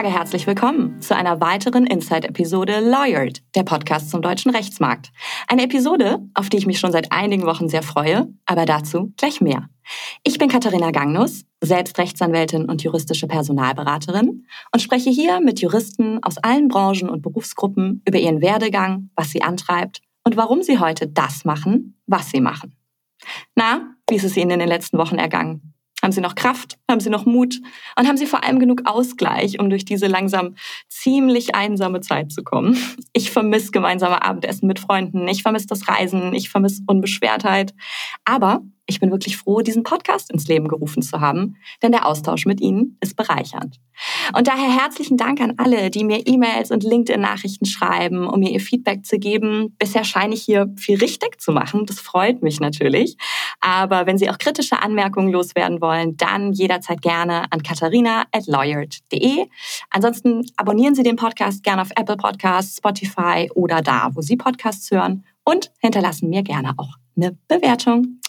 sage herzlich willkommen zu einer weiteren Inside-Episode Lawyered, der Podcast zum deutschen Rechtsmarkt. Eine Episode, auf die ich mich schon seit einigen Wochen sehr freue, aber dazu gleich mehr. Ich bin Katharina Gangnus, selbst Rechtsanwältin und juristische Personalberaterin und spreche hier mit Juristen aus allen Branchen und Berufsgruppen über ihren Werdegang, was sie antreibt und warum sie heute das machen, was sie machen. Na, wie ist es Ihnen in den letzten Wochen ergangen? Haben Sie noch Kraft? Haben Sie noch Mut? Und haben Sie vor allem genug Ausgleich, um durch diese langsam ziemlich einsame Zeit zu kommen? Ich vermisse gemeinsame Abendessen mit Freunden. Ich vermisse das Reisen. Ich vermisse Unbeschwertheit. Aber ich bin wirklich froh, diesen Podcast ins Leben gerufen zu haben, denn der Austausch mit Ihnen ist bereichernd. Und daher herzlichen Dank an alle, die mir E-Mails und LinkedIn-Nachrichten schreiben, um mir ihr Feedback zu geben. Bisher scheine ich hier viel richtig zu machen. Das freut mich natürlich. Aber wenn Sie auch kritische Anmerkungen loswerden wollen, dann jederzeit gerne an katharina.lawyered.de. Ansonsten abonnieren Sie den Podcast gerne auf Apple Podcasts, Spotify oder da, wo Sie Podcasts hören und hinterlassen mir gerne auch eine Bewertung.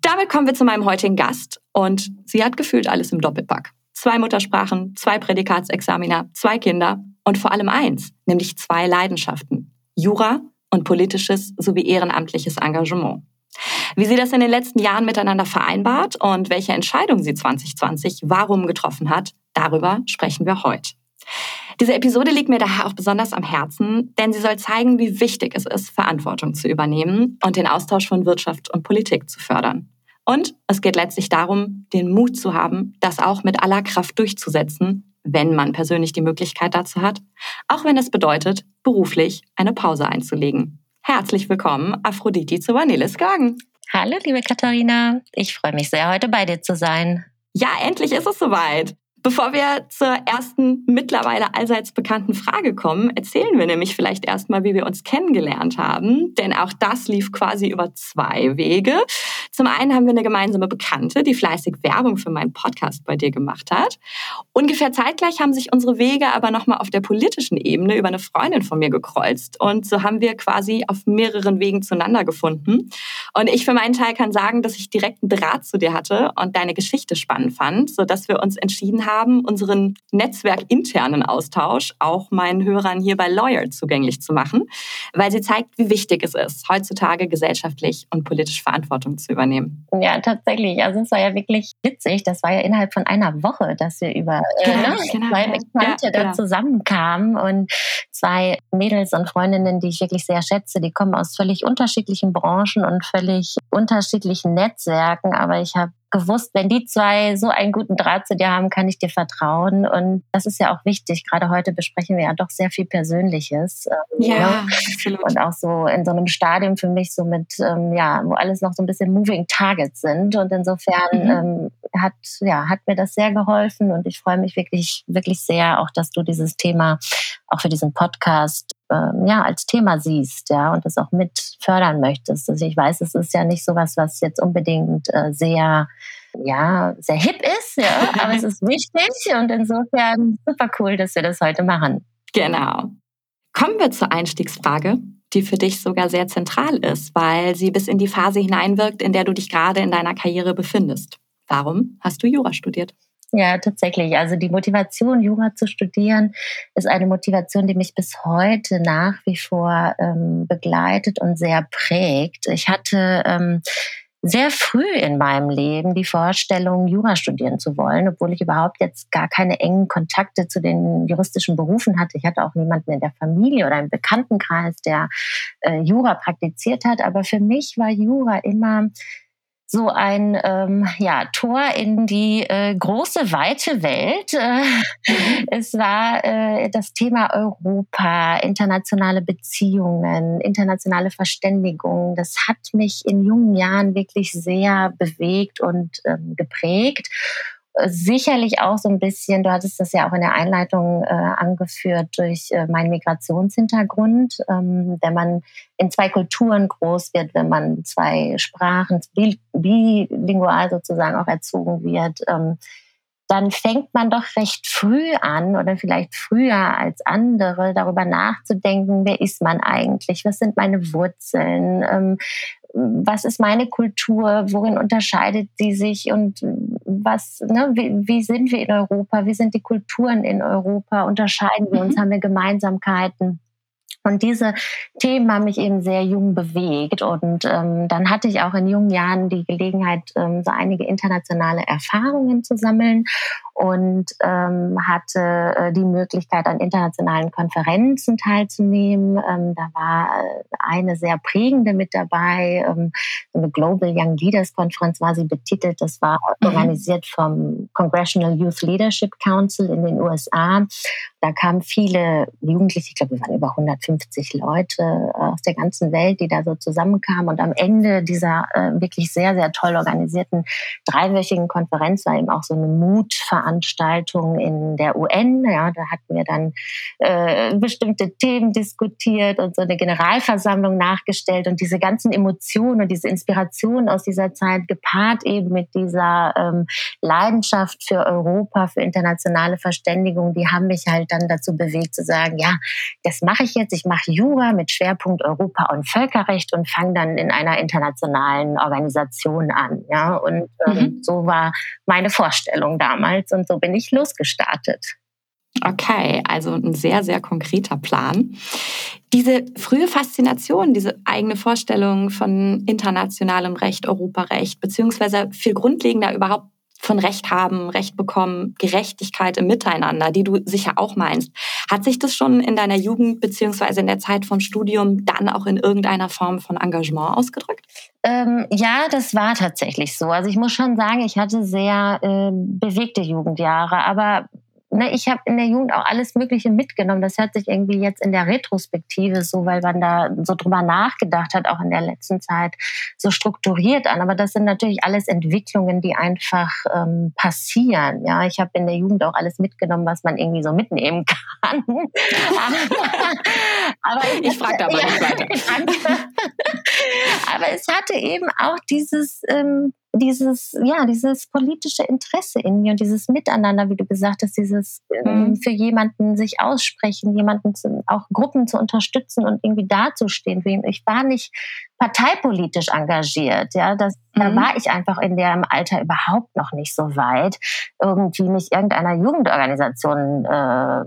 Damit kommen wir zu meinem heutigen Gast und sie hat gefühlt alles im Doppelpack. Zwei Muttersprachen, zwei Prädikatsexamina, zwei Kinder und vor allem eins, nämlich zwei Leidenschaften. Jura und politisches sowie ehrenamtliches Engagement. Wie sie das in den letzten Jahren miteinander vereinbart und welche Entscheidung sie 2020 warum getroffen hat, darüber sprechen wir heute. Diese Episode liegt mir daher auch besonders am Herzen, denn sie soll zeigen, wie wichtig es ist, Verantwortung zu übernehmen und den Austausch von Wirtschaft und Politik zu fördern. Und es geht letztlich darum, den Mut zu haben, das auch mit aller Kraft durchzusetzen, wenn man persönlich die Möglichkeit dazu hat, auch wenn es bedeutet, beruflich eine Pause einzulegen. Herzlich willkommen, Aphrodite zu Vanille Skagen. Hallo, liebe Katharina. Ich freue mich sehr, heute bei dir zu sein. Ja, endlich ist es soweit. Bevor wir zur ersten mittlerweile allseits bekannten Frage kommen, erzählen wir nämlich vielleicht erstmal, wie wir uns kennengelernt haben. Denn auch das lief quasi über zwei Wege. Zum einen haben wir eine gemeinsame Bekannte, die fleißig Werbung für meinen Podcast bei dir gemacht hat. Ungefähr zeitgleich haben sich unsere Wege aber nochmal auf der politischen Ebene über eine Freundin von mir gekreuzt. Und so haben wir quasi auf mehreren Wegen zueinander gefunden. Und ich für meinen Teil kann sagen, dass ich direkt einen Draht zu dir hatte und deine Geschichte spannend fand, sodass wir uns entschieden haben, unseren netzwerkinternen Austausch auch meinen Hörern hier bei Lawyer zugänglich zu machen, weil sie zeigt, wie wichtig es ist, heutzutage gesellschaftlich und politisch Verantwortung zu übernehmen übernehmen. Ja, tatsächlich. Also es war ja wirklich witzig. Das war ja innerhalb von einer Woche, dass wir über äh, genau, äh, genau, zwei Bekannte ja, da genau. zusammenkamen und zwei Mädels und Freundinnen, die ich wirklich sehr schätze, die kommen aus völlig unterschiedlichen Branchen und völlig unterschiedlichen Netzwerken. Aber ich habe gewusst, wenn die zwei so einen guten Draht zu dir haben, kann ich dir vertrauen. Und das ist ja auch wichtig. Gerade heute besprechen wir ja doch sehr viel Persönliches. Ähm, ja, ne? absolut. Und auch so in so einem Stadium für mich so mit, ähm, ja, wo alles noch so ein bisschen moving targets sind. Und insofern mhm. ähm, hat, ja, hat mir das sehr geholfen. Und ich freue mich wirklich, wirklich sehr auch, dass du dieses Thema auch für diesen Podcast ähm, ja, als Thema siehst, ja, und das auch mit fördern möchtest. Also ich weiß, es ist ja nicht sowas, was jetzt unbedingt äh, sehr, ja, sehr hip ist, ja, aber es ist wichtig und insofern super cool, dass wir das heute machen. Genau. Kommen wir zur Einstiegsfrage, die für dich sogar sehr zentral ist, weil sie bis in die Phase hineinwirkt, in der du dich gerade in deiner Karriere befindest. Warum hast du Jura studiert? Ja, tatsächlich. Also die Motivation, Jura zu studieren, ist eine Motivation, die mich bis heute nach wie vor ähm, begleitet und sehr prägt. Ich hatte ähm, sehr früh in meinem Leben die Vorstellung, Jura studieren zu wollen, obwohl ich überhaupt jetzt gar keine engen Kontakte zu den juristischen Berufen hatte. Ich hatte auch niemanden in der Familie oder im Bekanntenkreis, der äh, Jura praktiziert hat. Aber für mich war Jura immer so ein ähm, ja, Tor in die äh, große, weite Welt. Äh, mhm. es war äh, das Thema Europa, internationale Beziehungen, internationale Verständigung. Das hat mich in jungen Jahren wirklich sehr bewegt und ähm, geprägt sicherlich auch so ein bisschen, du hattest das ja auch in der Einleitung äh, angeführt, durch äh, meinen Migrationshintergrund. Ähm, wenn man in zwei Kulturen groß wird, wenn man zwei Sprachen bilingual sozusagen auch erzogen wird, ähm, dann fängt man doch recht früh an oder vielleicht früher als andere darüber nachzudenken, wer ist man eigentlich, was sind meine Wurzeln, ähm, was ist meine Kultur, worin unterscheidet sie sich? Und was, ne, wie, wie, sind wir in Europa, wie sind die Kulturen in Europa, unterscheiden wir uns, mhm. haben wir Gemeinsamkeiten. Und diese Themen haben mich eben sehr jung bewegt. Und ähm, dann hatte ich auch in jungen Jahren die Gelegenheit, ähm, so einige internationale Erfahrungen zu sammeln und ähm, hatte äh, die Möglichkeit, an internationalen Konferenzen teilzunehmen. Ähm, da war äh, eine sehr prägende mit dabei, ähm, eine Global Young Leaders Konferenz war sie betitelt. Das war mhm. organisiert vom Congressional Youth Leadership Council in den USA. Da kamen viele Jugendliche, ich glaube, wir waren über 150 Leute äh, aus der ganzen Welt, die da so zusammenkamen. Und am Ende dieser äh, wirklich sehr, sehr toll organisierten dreiwöchigen Konferenz war eben auch so eine Mutveranstaltung Veranstaltung in der UN. Ja, da hatten wir dann äh, bestimmte Themen diskutiert und so eine Generalversammlung nachgestellt und diese ganzen Emotionen und diese Inspiration aus dieser Zeit gepaart eben mit dieser ähm, Leidenschaft für Europa, für internationale Verständigung, die haben mich halt dann dazu bewegt zu sagen, ja, das mache ich jetzt. Ich mache Jura mit Schwerpunkt Europa und Völkerrecht und fange dann in einer internationalen Organisation an. Ja, und ähm, mhm. so war meine Vorstellung damals und so bin ich losgestartet. Okay, also ein sehr, sehr konkreter Plan. Diese frühe Faszination, diese eigene Vorstellung von internationalem Recht, Europarecht, beziehungsweise viel grundlegender überhaupt von Recht haben, Recht bekommen, Gerechtigkeit im Miteinander, die du sicher auch meinst. Hat sich das schon in deiner Jugend beziehungsweise in der Zeit vom Studium dann auch in irgendeiner Form von Engagement ausgedrückt? Ähm, ja, das war tatsächlich so. Also ich muss schon sagen, ich hatte sehr äh, bewegte Jugendjahre, aber ne, ich habe in der Jugend auch alles Mögliche mitgenommen. Das hört sich irgendwie jetzt in der Retrospektive so, weil man da so drüber nachgedacht hat, auch in der letzten Zeit, so strukturiert an. Aber das sind natürlich alles Entwicklungen, die einfach ähm, passieren. Ja, ich habe in der Jugend auch alles mitgenommen, was man irgendwie so mitnehmen kann. aber ich, ich frage da mal ja, nicht weiter. aber es hatte eben auch dieses ähm, dieses, ja, dieses politische Interesse in mir und dieses Miteinander, wie du gesagt hast, dieses ähm, mhm. für jemanden sich aussprechen, jemanden zu, auch Gruppen zu unterstützen und irgendwie dazustehen. Ich war nicht parteipolitisch engagiert, ja, das, mhm. da war ich einfach in dem Alter überhaupt noch nicht so weit, irgendwie mich irgendeiner Jugendorganisation äh,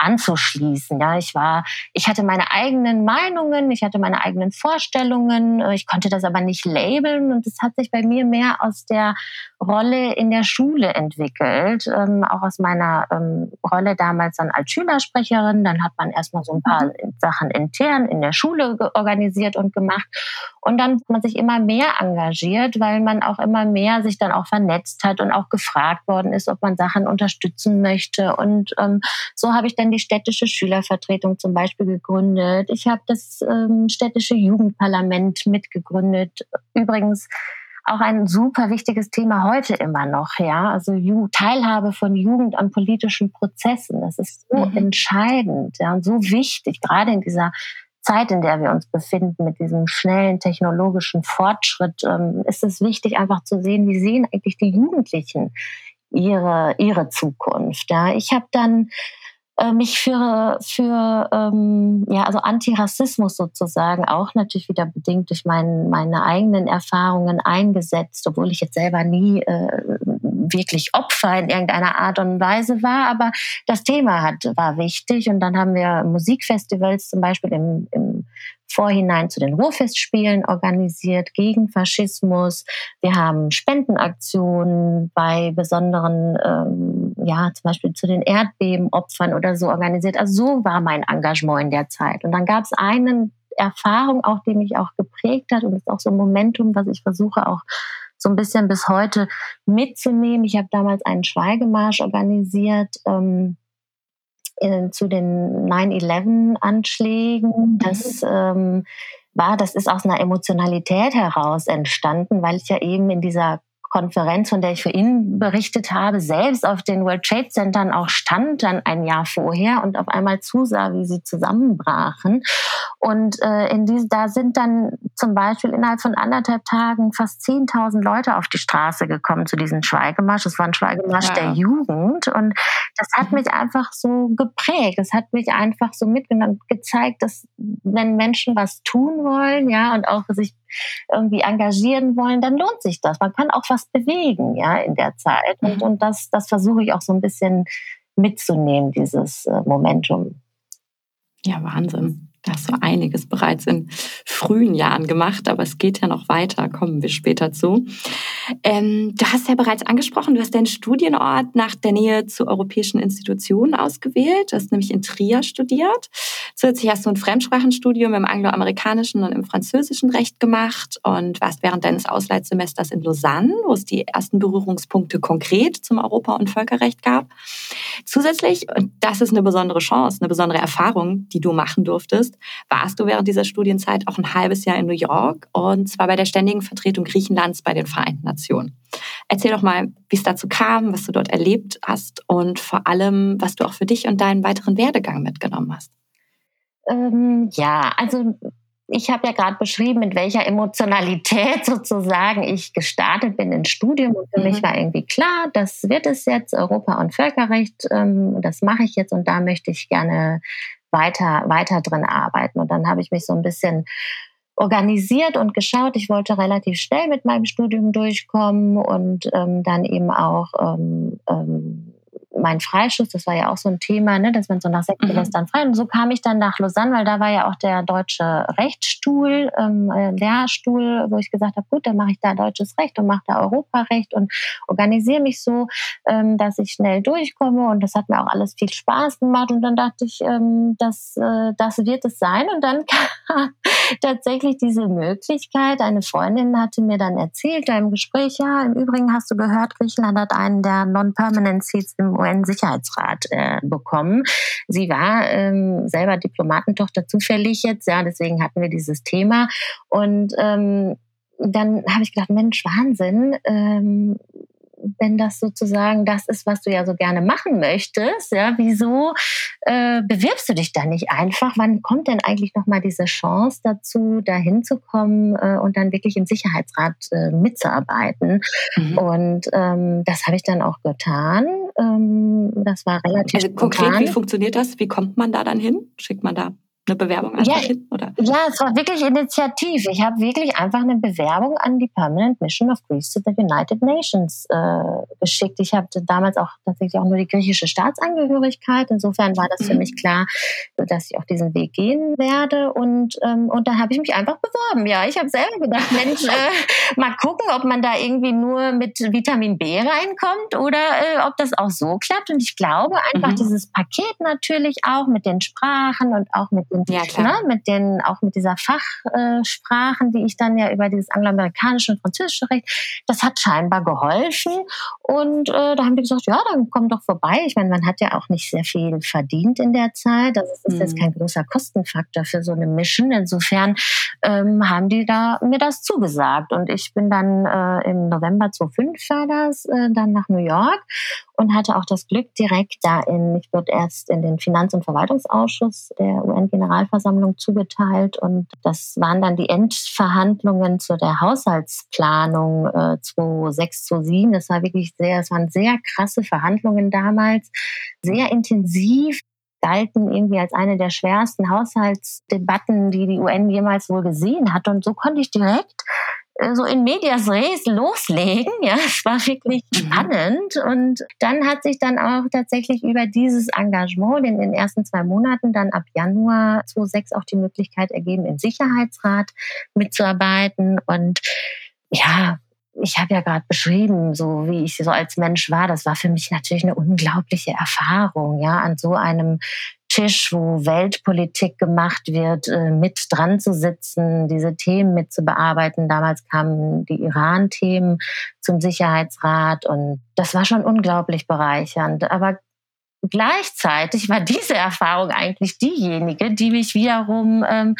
anzuschließen. Ja, ich war, ich hatte meine eigenen Meinungen, ich hatte meine eigenen Vorstellungen, äh, ich konnte das aber nicht labeln und es hat sich bei mir mehr aus der Rolle in der Schule entwickelt, ähm, auch aus meiner ähm, Rolle damals dann als Schülersprecherin. Dann hat man erstmal so ein paar mhm. Sachen intern in der Schule organisiert und gemacht und dann hat man sich immer mehr engagiert, weil man auch immer mehr sich dann auch vernetzt hat und auch gefragt worden ist, ob man Sachen unterstützen möchte und ähm, so habe ich dann die städtische Schülervertretung zum Beispiel gegründet. Ich habe das ähm, städtische Jugendparlament mitgegründet. Übrigens auch ein super wichtiges Thema heute immer noch, ja. Also Teilhabe von Jugend an politischen Prozessen. Das ist so mhm. entscheidend, ja, und so wichtig, gerade in dieser Zeit, in der wir uns befinden, mit diesem schnellen technologischen Fortschritt, ähm, ist es wichtig, einfach zu sehen, wie sehen eigentlich die Jugendlichen ihre, ihre Zukunft. Ja. Ich habe dann äh, mich für, für ähm, ja, also Antirassismus sozusagen auch natürlich wieder bedingt durch mein, meine eigenen Erfahrungen eingesetzt, obwohl ich jetzt selber nie äh, wirklich Opfer in irgendeiner Art und Weise war, aber das Thema hat, war wichtig und dann haben wir Musikfestivals zum Beispiel im, im Vorhinein zu den Ruhrfestspielen organisiert gegen Faschismus. Wir haben Spendenaktionen bei besonderen, ähm, ja, zum Beispiel zu den Erdbebenopfern oder so organisiert. Also so war mein Engagement in der Zeit. Und dann gab es eine Erfahrung auch, die mich auch geprägt hat und ist auch so ein Momentum, was ich versuche auch so ein bisschen bis heute mitzunehmen. Ich habe damals einen Schweigemarsch organisiert. Ähm, in, zu den 9-11-Anschlägen. Das ähm, war, das ist aus einer Emotionalität heraus entstanden, weil ich ja eben in dieser Konferenz, von der ich für ihn berichtet habe, selbst auf den World Trade Centern auch stand, dann ein Jahr vorher und auf einmal zusah, wie sie zusammenbrachen. Und äh, in diese, da sind dann zum Beispiel innerhalb von anderthalb Tagen fast 10.000 Leute auf die Straße gekommen zu diesem Schweigemarsch. Es war ein Schweigemarsch ja. der Jugend und das hat mich einfach so geprägt. Das hat mich einfach so mitgenommen, gezeigt, dass wenn Menschen was tun wollen, ja, und auch sich irgendwie engagieren wollen, dann lohnt sich das. Man kann auch was bewegen, ja, in der Zeit. Und, mhm. und das, das versuche ich auch so ein bisschen mitzunehmen, dieses äh, Momentum. Ja, Wahnsinn. Da hast du einiges bereits in frühen Jahren gemacht, aber es geht ja noch weiter, kommen wir später zu. Ähm, du hast ja bereits angesprochen, du hast deinen Studienort nach der Nähe zu europäischen Institutionen ausgewählt. Du hast nämlich in Trier studiert. Zusätzlich hast du ein Fremdsprachenstudium im angloamerikanischen und im französischen Recht gemacht und warst während deines Ausleitsemesters in Lausanne, wo es die ersten Berührungspunkte konkret zum Europa- und Völkerrecht gab. Zusätzlich, und das ist eine besondere Chance, eine besondere Erfahrung, die du machen durftest, bist, warst du während dieser Studienzeit auch ein halbes Jahr in New York und zwar bei der ständigen Vertretung Griechenlands bei den Vereinten Nationen. Erzähl doch mal, wie es dazu kam, was du dort erlebt hast und vor allem, was du auch für dich und deinen weiteren Werdegang mitgenommen hast. Ähm, ja, also ich habe ja gerade beschrieben, mit welcher Emotionalität sozusagen ich gestartet bin ins Studium. Und für mhm. mich war irgendwie klar, das wird es jetzt, Europa- und Völkerrecht, ähm, das mache ich jetzt und da möchte ich gerne weiter, weiter drin arbeiten. Und dann habe ich mich so ein bisschen organisiert und geschaut. Ich wollte relativ schnell mit meinem Studium durchkommen und ähm, dann eben auch ähm, ähm, mein Freischuss, das war ja auch so ein Thema, ne, dass man so nach sechs mhm. frei. Und so kam ich dann nach Lausanne, weil da war ja auch der deutsche Rechtsstuhl, ähm, äh, Lehrstuhl, wo ich gesagt habe, gut, dann mache ich da deutsches Recht und mache da Europarecht und organisiere mich so, ähm, dass ich schnell durchkomme. Und das hat mir auch alles viel Spaß gemacht. Und dann dachte ich, ähm, das, äh, das wird es sein. Und dann kam tatsächlich diese Möglichkeit. Eine Freundin hatte mir dann erzählt im Gespräch, ja, im Übrigen hast du gehört, Griechenland hat einen der Non-Permanent Seats im UN-Sicherheitsrat äh, bekommen. Sie war ähm, selber Diplomatentochter zufällig jetzt, ja, deswegen hatten wir dieses Thema. Und ähm, dann habe ich gedacht, Mensch, Wahnsinn, ähm, wenn das sozusagen das ist, was du ja so gerne machen möchtest, ja, wieso äh, bewirbst du dich da nicht einfach? Wann kommt denn eigentlich nochmal diese Chance dazu, da hinzukommen äh, und dann wirklich im Sicherheitsrat äh, mitzuarbeiten? Mhm. Und ähm, das habe ich dann auch getan. Ähm, das war relativ. Also konkret, wie funktioniert das? Wie kommt man da dann hin? Schickt man da eine Bewerbung einfach ja, hin? Oder? Ja, es war wirklich initiativ. Ich habe wirklich einfach eine Bewerbung an die Permanent Mission of Greece to the United Nations äh, geschickt. Ich hatte damals auch tatsächlich auch nur die griechische Staatsangehörigkeit. Insofern war das für mhm. mich klar, dass ich auch diesen Weg gehen werde. Und, ähm, und da habe ich mich einfach beworben. Ja, ich habe selber gedacht, Mensch, äh, mal gucken, ob man da irgendwie nur mit Vitamin B reinkommt oder äh, ob das auch so klappt. Und ich glaube einfach mhm. dieses Paket natürlich auch mit den Sprachen und auch mit den und ja, ne, mit den, auch mit dieser Fachsprachen, die ich dann ja über dieses angloamerikanische und französische Recht, das hat scheinbar geholfen. Und äh, da haben die gesagt, ja, dann komm doch vorbei. Ich meine, man hat ja auch nicht sehr viel verdient in der Zeit. Das ist mhm. jetzt kein großer Kostenfaktor für so eine Mission. Insofern ähm, haben die da mir das zugesagt. Und ich bin dann äh, im November 2005 war das, äh, dann nach New York und hatte auch das Glück, direkt da in, ich wurde erst in den Finanz- und Verwaltungsausschuss der UN-Generalversammlung zugeteilt und das waren dann die Endverhandlungen zu der Haushaltsplanung äh, 2006, 2007. Das war wirklich sehr, es waren sehr krasse Verhandlungen damals, sehr intensiv galten irgendwie als eine der schwersten Haushaltsdebatten, die die UN jemals wohl gesehen hat. Und so konnte ich direkt so in medias res loslegen. Ja, es war wirklich mhm. spannend. Und dann hat sich dann auch tatsächlich über dieses Engagement in den ersten zwei Monaten dann ab Januar 2006 auch die Möglichkeit ergeben, im Sicherheitsrat mitzuarbeiten. Und ja, ich habe ja gerade beschrieben, so wie ich so als Mensch war. Das war für mich natürlich eine unglaubliche Erfahrung, ja, an so einem Tisch, wo Weltpolitik gemacht wird, äh, mit dran zu sitzen, diese Themen mit zu bearbeiten. Damals kamen die Iran-Themen zum Sicherheitsrat und das war schon unglaublich bereichernd. Aber gleichzeitig war diese Erfahrung eigentlich diejenige, die mich wiederum ähm,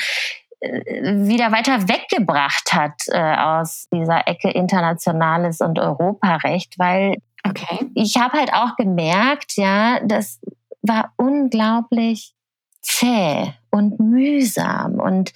äh, wieder weiter weggebracht hat äh, aus dieser Ecke internationales und Europarecht, weil okay. ich habe halt auch gemerkt, ja, das war unglaublich zäh und mühsam und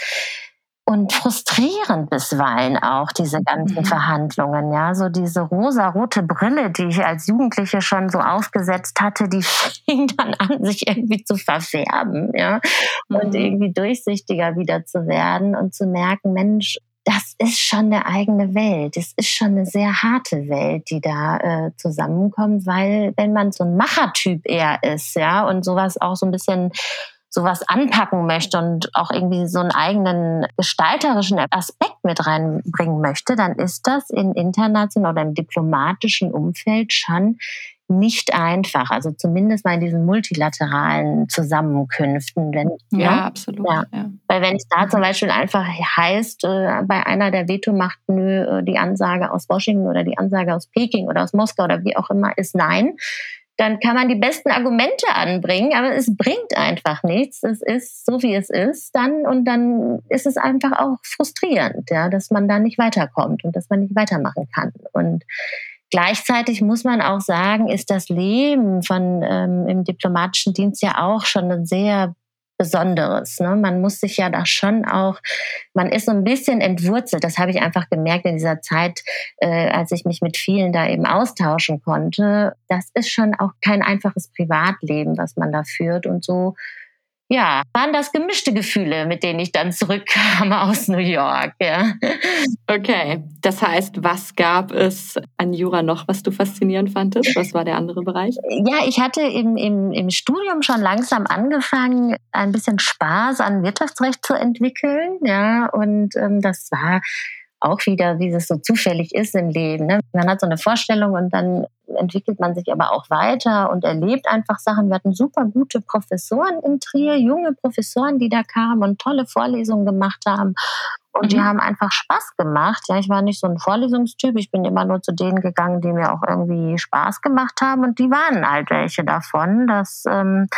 und frustrierend bisweilen auch diese ganzen mhm. Verhandlungen, ja, so diese rosa-rote Brille, die ich als Jugendliche schon so aufgesetzt hatte, die fing dann an, sich irgendwie zu verfärben, ja, mhm. und irgendwie durchsichtiger wieder zu werden und zu merken, Mensch, das ist schon eine eigene Welt. Es ist schon eine sehr harte Welt, die da äh, zusammenkommt, weil wenn man so ein Machertyp eher ist, ja, und sowas auch so ein bisschen sowas anpacken möchte und auch irgendwie so einen eigenen gestalterischen Aspekt mit reinbringen möchte, dann ist das in internationalen oder im diplomatischen Umfeld schon nicht einfach. Also zumindest mal in diesen multilateralen Zusammenkünften. Wenn, ja, ja, ne? absolut. Ja. Ja. Weil wenn es da zum Beispiel einfach heißt, äh, bei einer der Veto macht, nö, äh, die Ansage aus Washington oder die Ansage aus Peking oder aus Moskau oder wie auch immer ist nein, dann kann man die besten Argumente anbringen, aber es bringt einfach nichts. Es ist so, wie es ist, dann und dann ist es einfach auch frustrierend, ja, dass man da nicht weiterkommt und dass man nicht weitermachen kann. Und gleichzeitig muss man auch sagen, ist das Leben von ähm, im diplomatischen Dienst ja auch schon ein sehr Besonderes. Ne? Man muss sich ja da schon auch, man ist so ein bisschen entwurzelt. Das habe ich einfach gemerkt in dieser Zeit, äh, als ich mich mit vielen da eben austauschen konnte. Das ist schon auch kein einfaches Privatleben, was man da führt. Und so ja, waren das gemischte Gefühle, mit denen ich dann zurückkam aus New York. Ja. Okay, das heißt, was gab es an Jura noch, was du faszinierend fandest? Was war der andere Bereich? Ja, ich hatte im, im, im Studium schon langsam angefangen, ein bisschen Spaß an Wirtschaftsrecht zu entwickeln. Ja, und ähm, das war auch wieder, wie es so zufällig ist im Leben. Ne? Man hat so eine Vorstellung und dann entwickelt man sich aber auch weiter und erlebt einfach Sachen. Wir hatten super gute Professoren in Trier, junge Professoren, die da kamen und tolle Vorlesungen gemacht haben. Und mhm. die haben einfach Spaß gemacht. Ja, ich war nicht so ein Vorlesungstyp. Ich bin immer nur zu denen gegangen, die mir auch irgendwie Spaß gemacht haben. Und die waren halt welche davon. Das ähm,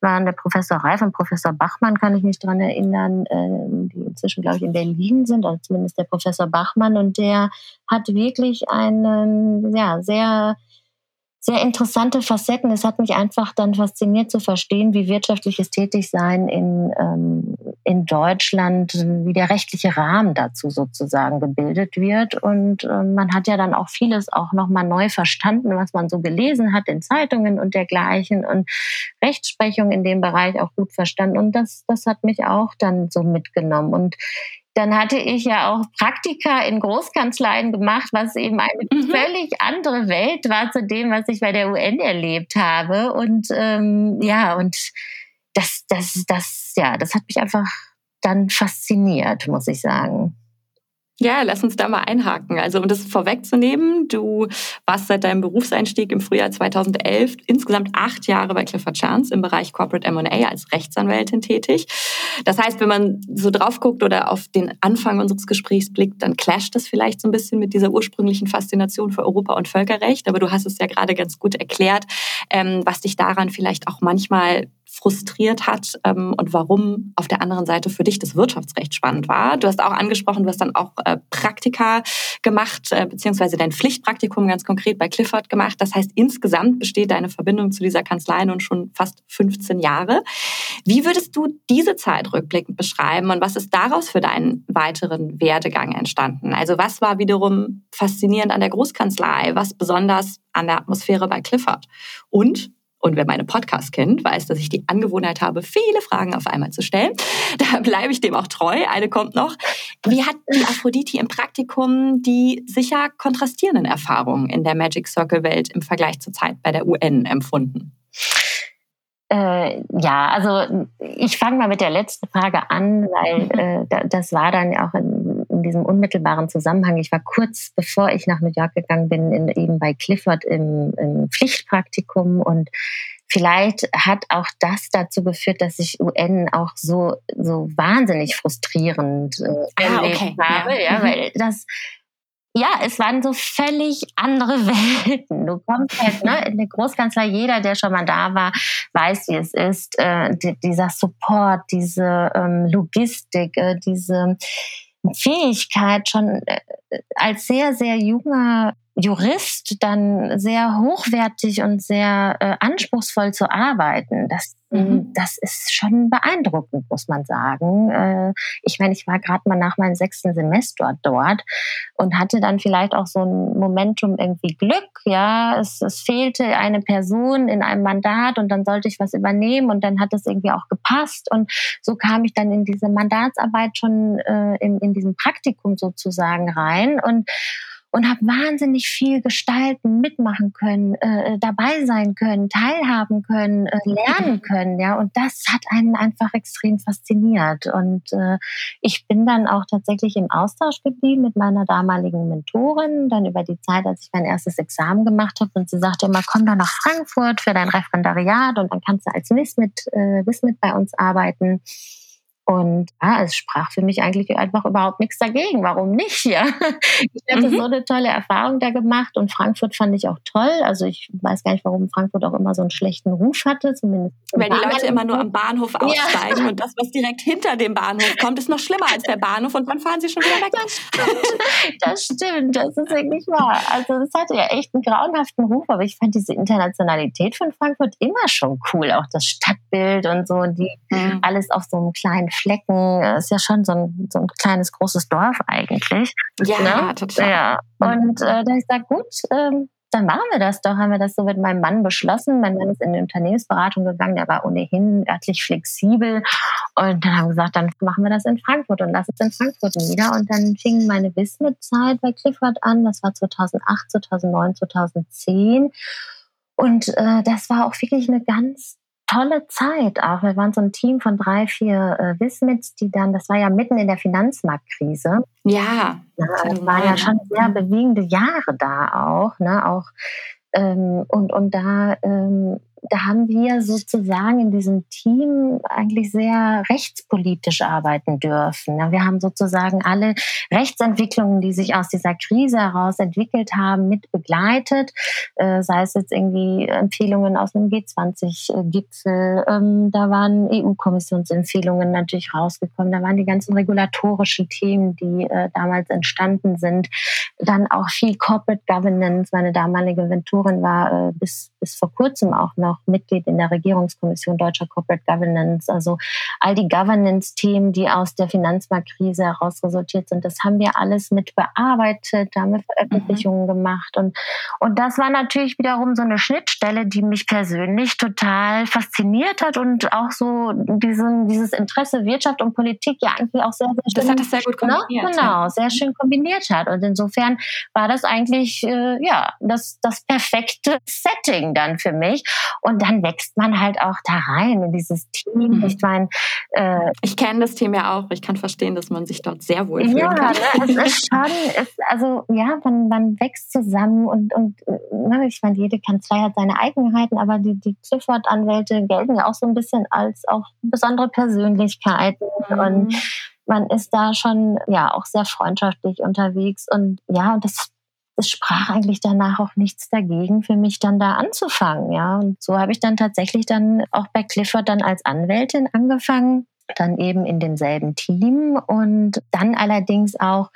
waren der Professor Reif und Professor Bachmann, kann ich mich daran erinnern, äh, die inzwischen, glaube ich, in Berlin sind, oder zumindest der Professor Bachmann. Und der hat wirklich einen, ja, sehr sehr interessante Facetten. Es hat mich einfach dann fasziniert zu verstehen, wie wirtschaftliches Tätigsein in, ähm, in Deutschland, wie der rechtliche Rahmen dazu sozusagen gebildet wird. Und äh, man hat ja dann auch vieles auch nochmal neu verstanden, was man so gelesen hat in Zeitungen und dergleichen und Rechtsprechung in dem Bereich auch gut verstanden. Und das, das hat mich auch dann so mitgenommen. Und dann hatte ich ja auch Praktika in Großkanzleien gemacht, was eben eine mhm. völlig andere Welt war zu dem, was ich bei der UN erlebt habe. Und ähm, ja, und das, das, das, ja, das hat mich einfach dann fasziniert, muss ich sagen. Ja, lass uns da mal einhaken. Also um das vorwegzunehmen, du warst seit deinem Berufseinstieg im Frühjahr 2011 insgesamt acht Jahre bei Clifford Chance im Bereich Corporate M&A als Rechtsanwältin tätig. Das heißt, wenn man so drauf guckt oder auf den Anfang unseres Gesprächs blickt, dann clasht das vielleicht so ein bisschen mit dieser ursprünglichen Faszination für Europa und Völkerrecht. Aber du hast es ja gerade ganz gut erklärt, ähm, was dich daran vielleicht auch manchmal frustriert hat ähm, und warum auf der anderen Seite für dich das Wirtschaftsrecht spannend war. Du hast auch angesprochen, du hast dann auch äh, Praktika gemacht, äh, beziehungsweise dein Pflichtpraktikum ganz konkret bei Clifford gemacht. Das heißt, insgesamt besteht deine Verbindung zu dieser Kanzlei nun schon fast 15 Jahre. Wie würdest du diese Zeit rückblickend beschreiben und was ist daraus für deinen weiteren Werdegang entstanden? Also was war wiederum faszinierend an der Großkanzlei? Was besonders an der Atmosphäre bei Clifford? Und und wer meine Podcasts kennt, weiß, dass ich die Angewohnheit habe, viele Fragen auf einmal zu stellen. Da bleibe ich dem auch treu. Eine kommt noch. Wie hat die Aphrodite im Praktikum die sicher kontrastierenden Erfahrungen in der Magic Circle Welt im Vergleich zur Zeit bei der UN empfunden? Äh, ja, also ich fange mal mit der letzten Frage an, weil äh, das war dann auch in, in, diesem unmittelbaren Zusammenhang. Ich war kurz bevor ich nach New York gegangen bin, in, eben bei Clifford im, im Pflichtpraktikum und vielleicht hat auch das dazu geführt, dass ich UN auch so, so wahnsinnig frustrierend äh, ah, erlebt okay. habe, ja, ja mhm. weil das ja, es waren so völlig andere Welten. Du kommst halt ne, in eine Großkanzlei, jeder, der schon mal da war, weiß, wie es ist. Äh, die, dieser Support, diese ähm, Logistik, äh, diese Fähigkeit, schon äh, als sehr, sehr junger Jurist dann sehr hochwertig und sehr äh, anspruchsvoll zu arbeiten. Das, mhm. das ist schon beeindruckend, muss man sagen. Äh, ich meine, ich war gerade mal nach meinem sechsten Semester dort und hatte dann vielleicht auch so ein Momentum irgendwie Glück. Ja, es, es fehlte eine Person in einem Mandat und dann sollte ich was übernehmen und dann hat es irgendwie auch gepasst und so kam ich dann in diese Mandatsarbeit schon äh, in, in diesem Praktikum sozusagen rein und und habe wahnsinnig viel gestalten, mitmachen können, äh, dabei sein können, teilhaben können, äh, lernen können, ja. Und das hat einen einfach extrem fasziniert. Und äh, ich bin dann auch tatsächlich im Austausch geblieben mit meiner damaligen Mentorin, dann über die Zeit, als ich mein erstes Examen gemacht habe. Und sie sagte immer, komm doch nach Frankfurt für dein Referendariat und dann kannst du als Wismit, äh, Wismit bei uns arbeiten. Und ja, es sprach für mich eigentlich einfach überhaupt nichts dagegen. Warum nicht? Ja, ich hatte mhm. so eine tolle Erfahrung da gemacht und Frankfurt fand ich auch toll. Also ich weiß gar nicht, warum Frankfurt auch immer so einen schlechten Ruf hatte, zumindest. Weil die Leute immer nur am Bahnhof aussteigen ja. und das, was direkt hinter dem Bahnhof kommt, ist noch schlimmer als der Bahnhof und dann fahren sie schon wieder weg. Das stimmt, das, stimmt, das ist wirklich wahr. Also es hatte ja echt einen grauenhaften Ruf, aber ich fand diese Internationalität von Frankfurt immer schon cool. Auch das Stadtbild und so, die mhm. alles auf so einem kleinen Flecken. Ist ja schon so ein, so ein kleines, großes Dorf eigentlich. Ja, ne? total. Ja. Und äh, da ich gesagt, gut, ähm, dann machen wir das doch. Haben wir das so mit meinem Mann beschlossen. Mein Mann ist in die Unternehmensberatung gegangen, der war ohnehin örtlich flexibel. Und dann haben wir gesagt, dann machen wir das in Frankfurt und lassen es in Frankfurt nieder. Und dann fing meine Wismit-Zeit bei Clifford an. Das war 2008, 2009, 2010. Und äh, das war auch wirklich eine ganz tolle Zeit auch. Wir waren so ein Team von drei, vier äh, Wismits, die dann, das war ja mitten in der Finanzmarktkrise. Ja. ja das waren ja schon sehr bewegende Jahre da auch, ne? Auch ähm, und, und da ähm, da haben wir sozusagen in diesem Team eigentlich sehr rechtspolitisch arbeiten dürfen. Wir haben sozusagen alle Rechtsentwicklungen, die sich aus dieser Krise heraus entwickelt haben, mit begleitet. Äh, sei es jetzt irgendwie Empfehlungen aus einem G20-Gipfel, ähm, da waren EU-Kommissionsempfehlungen natürlich rausgekommen, da waren die ganzen regulatorischen Themen, die äh, damals entstanden sind. Dann auch viel Corporate Governance. Meine damalige Venturin war äh, bis, bis vor kurzem auch noch auch Mitglied in der Regierungskommission Deutscher Corporate Governance. Also all die Governance-Themen, die aus der Finanzmarktkrise heraus resultiert sind, das haben wir alles mit bearbeitet, da haben wir Veröffentlichungen mhm. gemacht. Und, und das war natürlich wiederum so eine Schnittstelle, die mich persönlich total fasziniert hat und auch so diesen, dieses Interesse Wirtschaft und Politik ja eigentlich auch sehr, sehr schön. Das hat das sehr gut ne? kombiniert. Genau, sehr schön kombiniert hat. Und insofern war das eigentlich, äh, ja, das, das perfekte Setting dann für mich. Und dann wächst man halt auch da rein in dieses Team. Mhm. Ich meine, äh, ich kenne das Team ja auch. Ich kann verstehen, dass man sich dort sehr wohl fühlen ja, kann. Ne, es ist schon, es, also ja, man, man wächst zusammen und, und ne, ich meine, jede Kanzlei hat seine Eigenheiten, aber die, die Clifford-Anwälte gelten ja auch so ein bisschen als auch besondere Persönlichkeiten mhm. und man ist da schon ja auch sehr freundschaftlich unterwegs und ja, und das es sprach eigentlich danach auch nichts dagegen, für mich dann da anzufangen. Ja, und so habe ich dann tatsächlich dann auch bei Clifford dann als Anwältin angefangen, dann eben in demselben Team und dann allerdings auch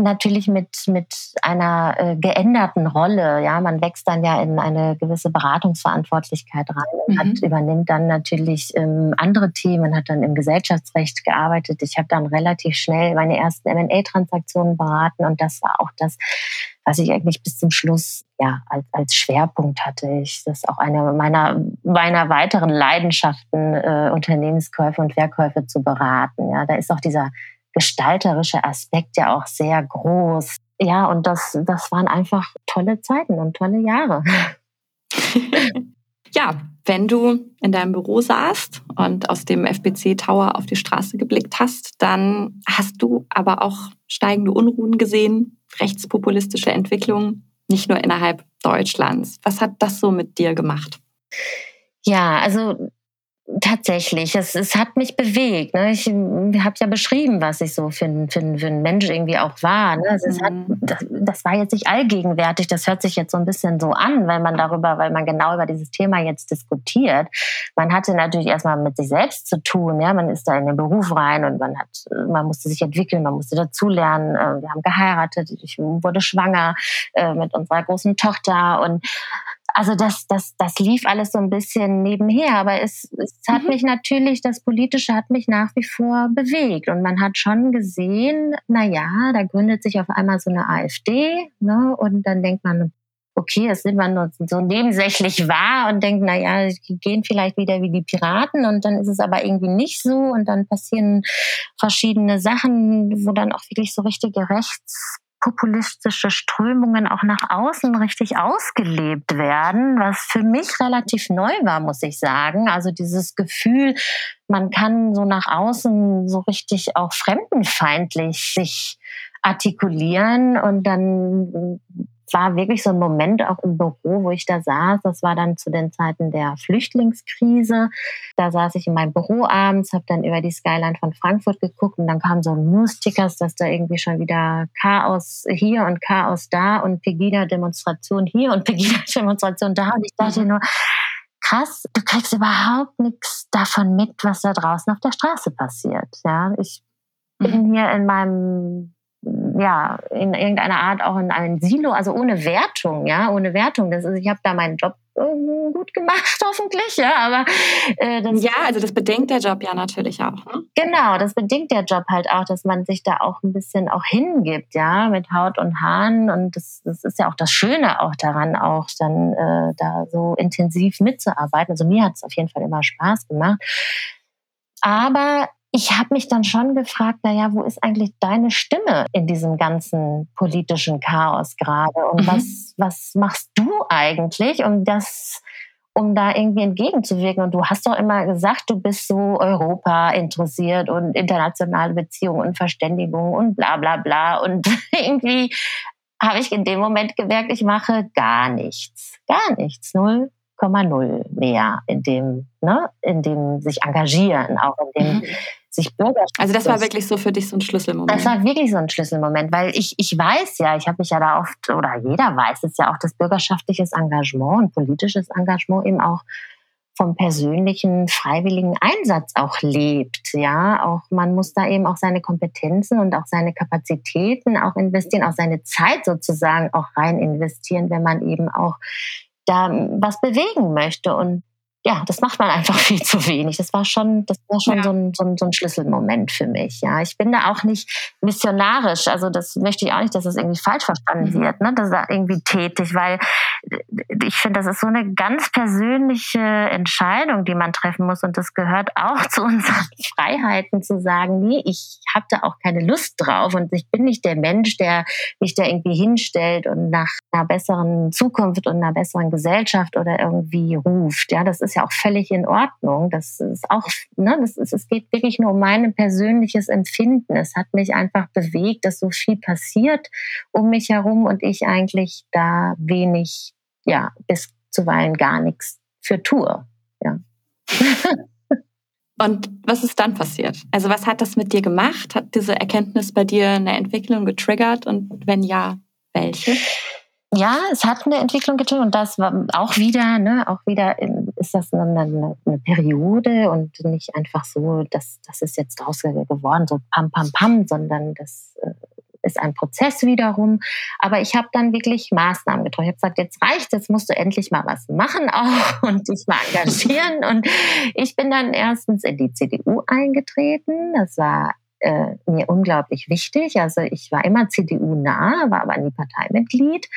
natürlich mit, mit einer äh, geänderten Rolle. Ja, man wächst dann ja in eine gewisse Beratungsverantwortlichkeit rein und mhm. hat, übernimmt dann natürlich ähm, andere Themen, hat dann im Gesellschaftsrecht gearbeitet. Ich habe dann relativ schnell meine ersten M&A-Transaktionen beraten und das war auch das, was ich eigentlich bis zum Schluss ja als, als Schwerpunkt hatte. Ich das ist auch eine meiner meiner weiteren Leidenschaften, äh, Unternehmenskäufe und Verkäufe zu beraten. Ja, da ist auch dieser gestalterische Aspekt ja auch sehr groß. Ja, und das, das waren einfach tolle Zeiten und tolle Jahre. ja, wenn du in deinem Büro saßt und aus dem FBC Tower auf die Straße geblickt hast, dann hast du aber auch steigende Unruhen gesehen, rechtspopulistische Entwicklungen, nicht nur innerhalb Deutschlands. Was hat das so mit dir gemacht? Ja, also Tatsächlich, es, es hat mich bewegt. Ne? Ich habe ja beschrieben, was ich so für, für, für ein Mensch irgendwie auch war. Ne? Also es hat, mhm. das, das, war jetzt nicht allgegenwärtig, das hört sich jetzt so ein bisschen so an, weil man darüber, weil man genau über dieses Thema jetzt diskutiert. Man hatte natürlich erstmal mit sich selbst zu tun, ja, man ist da in den Beruf rein und man hat, man musste sich entwickeln, man musste dazulernen. Äh, wir haben geheiratet, ich wurde schwanger äh, mit unserer großen Tochter und also das, das, das lief alles so ein bisschen nebenher, aber es, es hat mhm. mich natürlich, das Politische hat mich nach wie vor bewegt. Und man hat schon gesehen, na ja, da gründet sich auf einmal so eine AfD, ne? Und dann denkt man, okay, das nimmt man nur so nebensächlich wahr und denkt, na ja, die gehen vielleicht wieder wie die Piraten und dann ist es aber irgendwie nicht so und dann passieren verschiedene Sachen, wo dann auch wirklich so richtige Rechts populistische Strömungen auch nach außen richtig ausgelebt werden, was für mich relativ neu war, muss ich sagen. Also dieses Gefühl, man kann so nach außen so richtig auch fremdenfeindlich sich artikulieren und dann war wirklich so ein Moment auch im Büro, wo ich da saß. Das war dann zu den Zeiten der Flüchtlingskrise. Da saß ich in meinem Büro abends, habe dann über die Skyline von Frankfurt geguckt und dann kamen so News-Tickers, dass da irgendwie schon wieder Chaos hier und Chaos da und Pegida-Demonstration hier und Pegida-Demonstration da. Und ich dachte nur, krass, du kriegst überhaupt nichts davon mit, was da draußen auf der Straße passiert. Ja, ich bin mhm. hier in meinem ja, in irgendeiner Art auch in einem Silo, also ohne Wertung, ja, ohne Wertung. Das ist, ich habe da meinen Job äh, gut gemacht, hoffentlich, ja, aber äh, das, ja, also das bedingt der Job ja natürlich auch. Ne? Genau, das bedingt der Job halt auch, dass man sich da auch ein bisschen auch hingibt, ja, mit Haut und Haaren und das, das ist ja auch das Schöne auch daran, auch dann äh, da so intensiv mitzuarbeiten. Also mir hat es auf jeden Fall immer Spaß gemacht. Aber ich habe mich dann schon gefragt, naja, wo ist eigentlich deine Stimme in diesem ganzen politischen Chaos gerade? Und mhm. was, was machst du eigentlich, um das, um da irgendwie entgegenzuwirken? Und du hast doch immer gesagt, du bist so Europa interessiert und internationale Beziehungen und Verständigung und bla bla bla. Und irgendwie habe ich in dem Moment gemerkt, ich mache gar nichts. Gar nichts. Null 0,0 mehr in dem, ne, in dem sich engagieren, auch in dem mhm. Sich Bürgerschaft. Also das war wirklich so für dich so ein Schlüsselmoment. Das war wirklich so ein Schlüsselmoment, weil ich, ich weiß ja, ich habe mich ja da oft, oder jeder weiß es ja auch, dass bürgerschaftliches Engagement und politisches Engagement eben auch vom persönlichen, freiwilligen Einsatz auch lebt. Ja, auch man muss da eben auch seine Kompetenzen und auch seine Kapazitäten auch investieren, auch seine Zeit sozusagen auch rein investieren, wenn man eben auch da was bewegen möchte. Und ja, das macht man einfach viel zu wenig. Das war schon, das war schon ja. so, ein, so, ein, so ein Schlüsselmoment für mich. Ja, ich bin da auch nicht missionarisch. Also das möchte ich auch nicht, dass das irgendwie falsch verstanden mhm. wird. Ne? Das ist irgendwie tätig, weil ich finde, das ist so eine ganz persönliche Entscheidung, die man treffen muss. Und das gehört auch zu unseren Freiheiten zu sagen, nee, ich habe da auch keine Lust drauf und ich bin nicht der Mensch, der mich da irgendwie hinstellt und nach einer besseren Zukunft und einer besseren Gesellschaft oder irgendwie ruft. Ja, das ist ja auch völlig in Ordnung. Das ist auch, ne, das ist, es geht wirklich nur um mein persönliches Empfinden. Es hat mich einfach bewegt, dass so viel passiert um mich herum und ich eigentlich da wenig, ja, bis zuweilen gar nichts für tue. Ja. Und was ist dann passiert? Also was hat das mit dir gemacht? Hat diese Erkenntnis bei dir eine Entwicklung getriggert? Und wenn ja, welche? Ja, es hat eine Entwicklung getriggert und das war auch wieder, ne, auch wieder ist das eine, eine, eine, Periode und nicht einfach so, dass das ist jetzt draus geworden, so pam, pam, pam, sondern das äh, ist ein Prozess wiederum. Aber ich habe dann wirklich Maßnahmen getroffen. Ich habe gesagt, jetzt reicht, jetzt musst du endlich mal was machen auch und dich mal engagieren. und ich bin dann erstens in die CDU eingetreten. Das war äh, mir unglaublich wichtig. Also ich war immer CDU nah, war aber nie Parteimitglied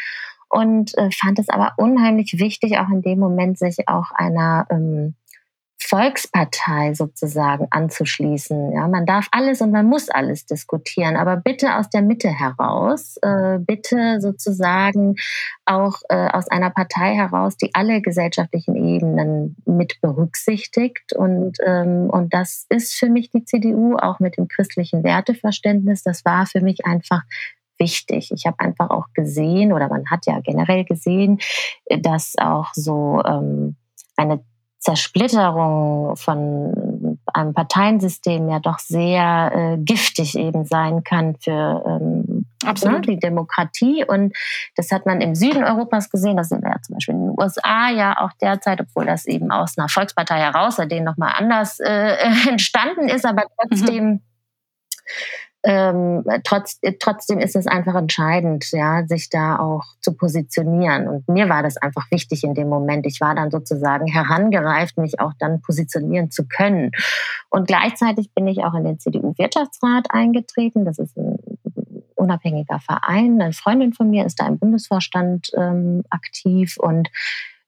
und äh, fand es aber unheimlich wichtig, auch in dem Moment sich auch einer ähm, Volkspartei sozusagen anzuschließen. Ja, man darf alles und man muss alles diskutieren, aber bitte aus der Mitte heraus, äh, bitte sozusagen auch äh, aus einer Partei heraus, die alle gesellschaftlichen Ebenen mit berücksichtigt. Und, ähm, und das ist für mich die CDU, auch mit dem christlichen Werteverständnis. Das war für mich einfach wichtig. Ich habe einfach auch gesehen oder man hat ja generell gesehen, dass auch so ähm, eine Zersplitterung von einem Parteiensystem ja doch sehr äh, giftig eben sein kann für ähm, ne, die Demokratie. Und das hat man im Süden Europas gesehen. Das sind wir ja zum Beispiel in den USA ja auch derzeit, obwohl das eben aus einer Volkspartei heraus, denen nochmal anders äh, entstanden ist, aber trotzdem mhm ähm, trotz, trotzdem ist es einfach entscheidend, ja, sich da auch zu positionieren. Und mir war das einfach wichtig in dem Moment. Ich war dann sozusagen herangereift, mich auch dann positionieren zu können. Und gleichzeitig bin ich auch in den CDU-Wirtschaftsrat eingetreten. Das ist ein unabhängiger Verein. Eine Freundin von mir ist da im Bundesvorstand ähm, aktiv und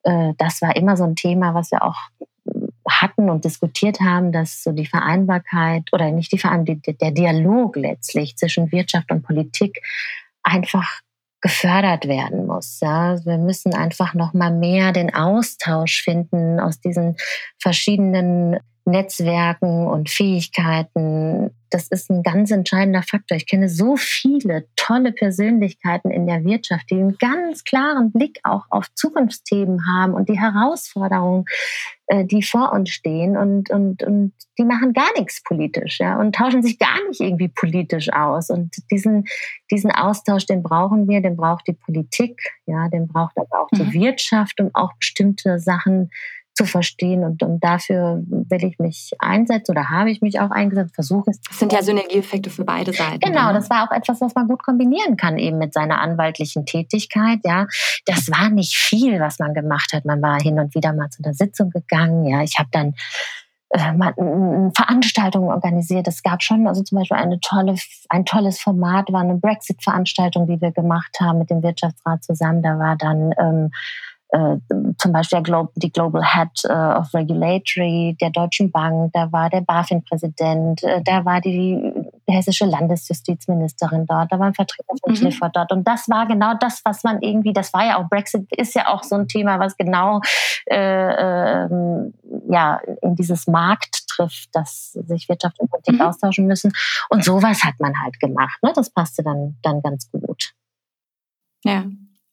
äh, das war immer so ein Thema, was wir auch hatten und diskutiert haben, dass so die Vereinbarkeit oder nicht die Vereinbarkeit, der Dialog letztlich zwischen Wirtschaft und Politik einfach gefördert werden muss. Ja, wir müssen einfach noch mal mehr den Austausch finden aus diesen verschiedenen Netzwerken und Fähigkeiten. Das ist ein ganz entscheidender Faktor. Ich kenne so viele tolle Persönlichkeiten in der Wirtschaft, die einen ganz klaren Blick auch auf Zukunftsthemen haben und die Herausforderungen, äh, die vor uns stehen und, und, und die machen gar nichts politisch, ja, und tauschen sich gar nicht irgendwie politisch aus. Und diesen, diesen Austausch, den brauchen wir, den braucht die Politik, ja, den braucht aber auch die mhm. Wirtschaft, um auch bestimmte Sachen zu verstehen. Und, und dafür will ich mich einsetzen oder habe ich mich auch eingesetzt, versuche es. Das sind ja Synergieeffekte für beide Seiten. Genau, ne? das war auch etwas, was man gut kombinieren kann, eben mit seiner anwaltlichen Tätigkeit. Ja, das war nicht viel, was man gemacht hat. Man war hin und wieder mal zu einer Sitzung gegangen. Ja, ich habe dann äh, Veranstaltungen organisiert. Es gab schon, also zum Beispiel eine tolle, ein tolles Format, war eine Brexit-Veranstaltung, die wir gemacht haben mit dem Wirtschaftsrat zusammen. Da war dann ähm, äh, zum Beispiel der Glo die Global Head äh, of Regulatory der Deutschen Bank, da war der BaFin-Präsident, äh, da war die hessische Landesjustizministerin dort, da war ein Vertreter von mhm. Clifford dort. Und das war genau das, was man irgendwie, das war ja auch Brexit, ist ja auch so ein Thema, was genau äh, äh, ja, in dieses Markt trifft, dass sich Wirtschaft und Politik mhm. austauschen müssen. Und sowas hat man halt gemacht. Ne? Das passte dann, dann ganz gut. Ja,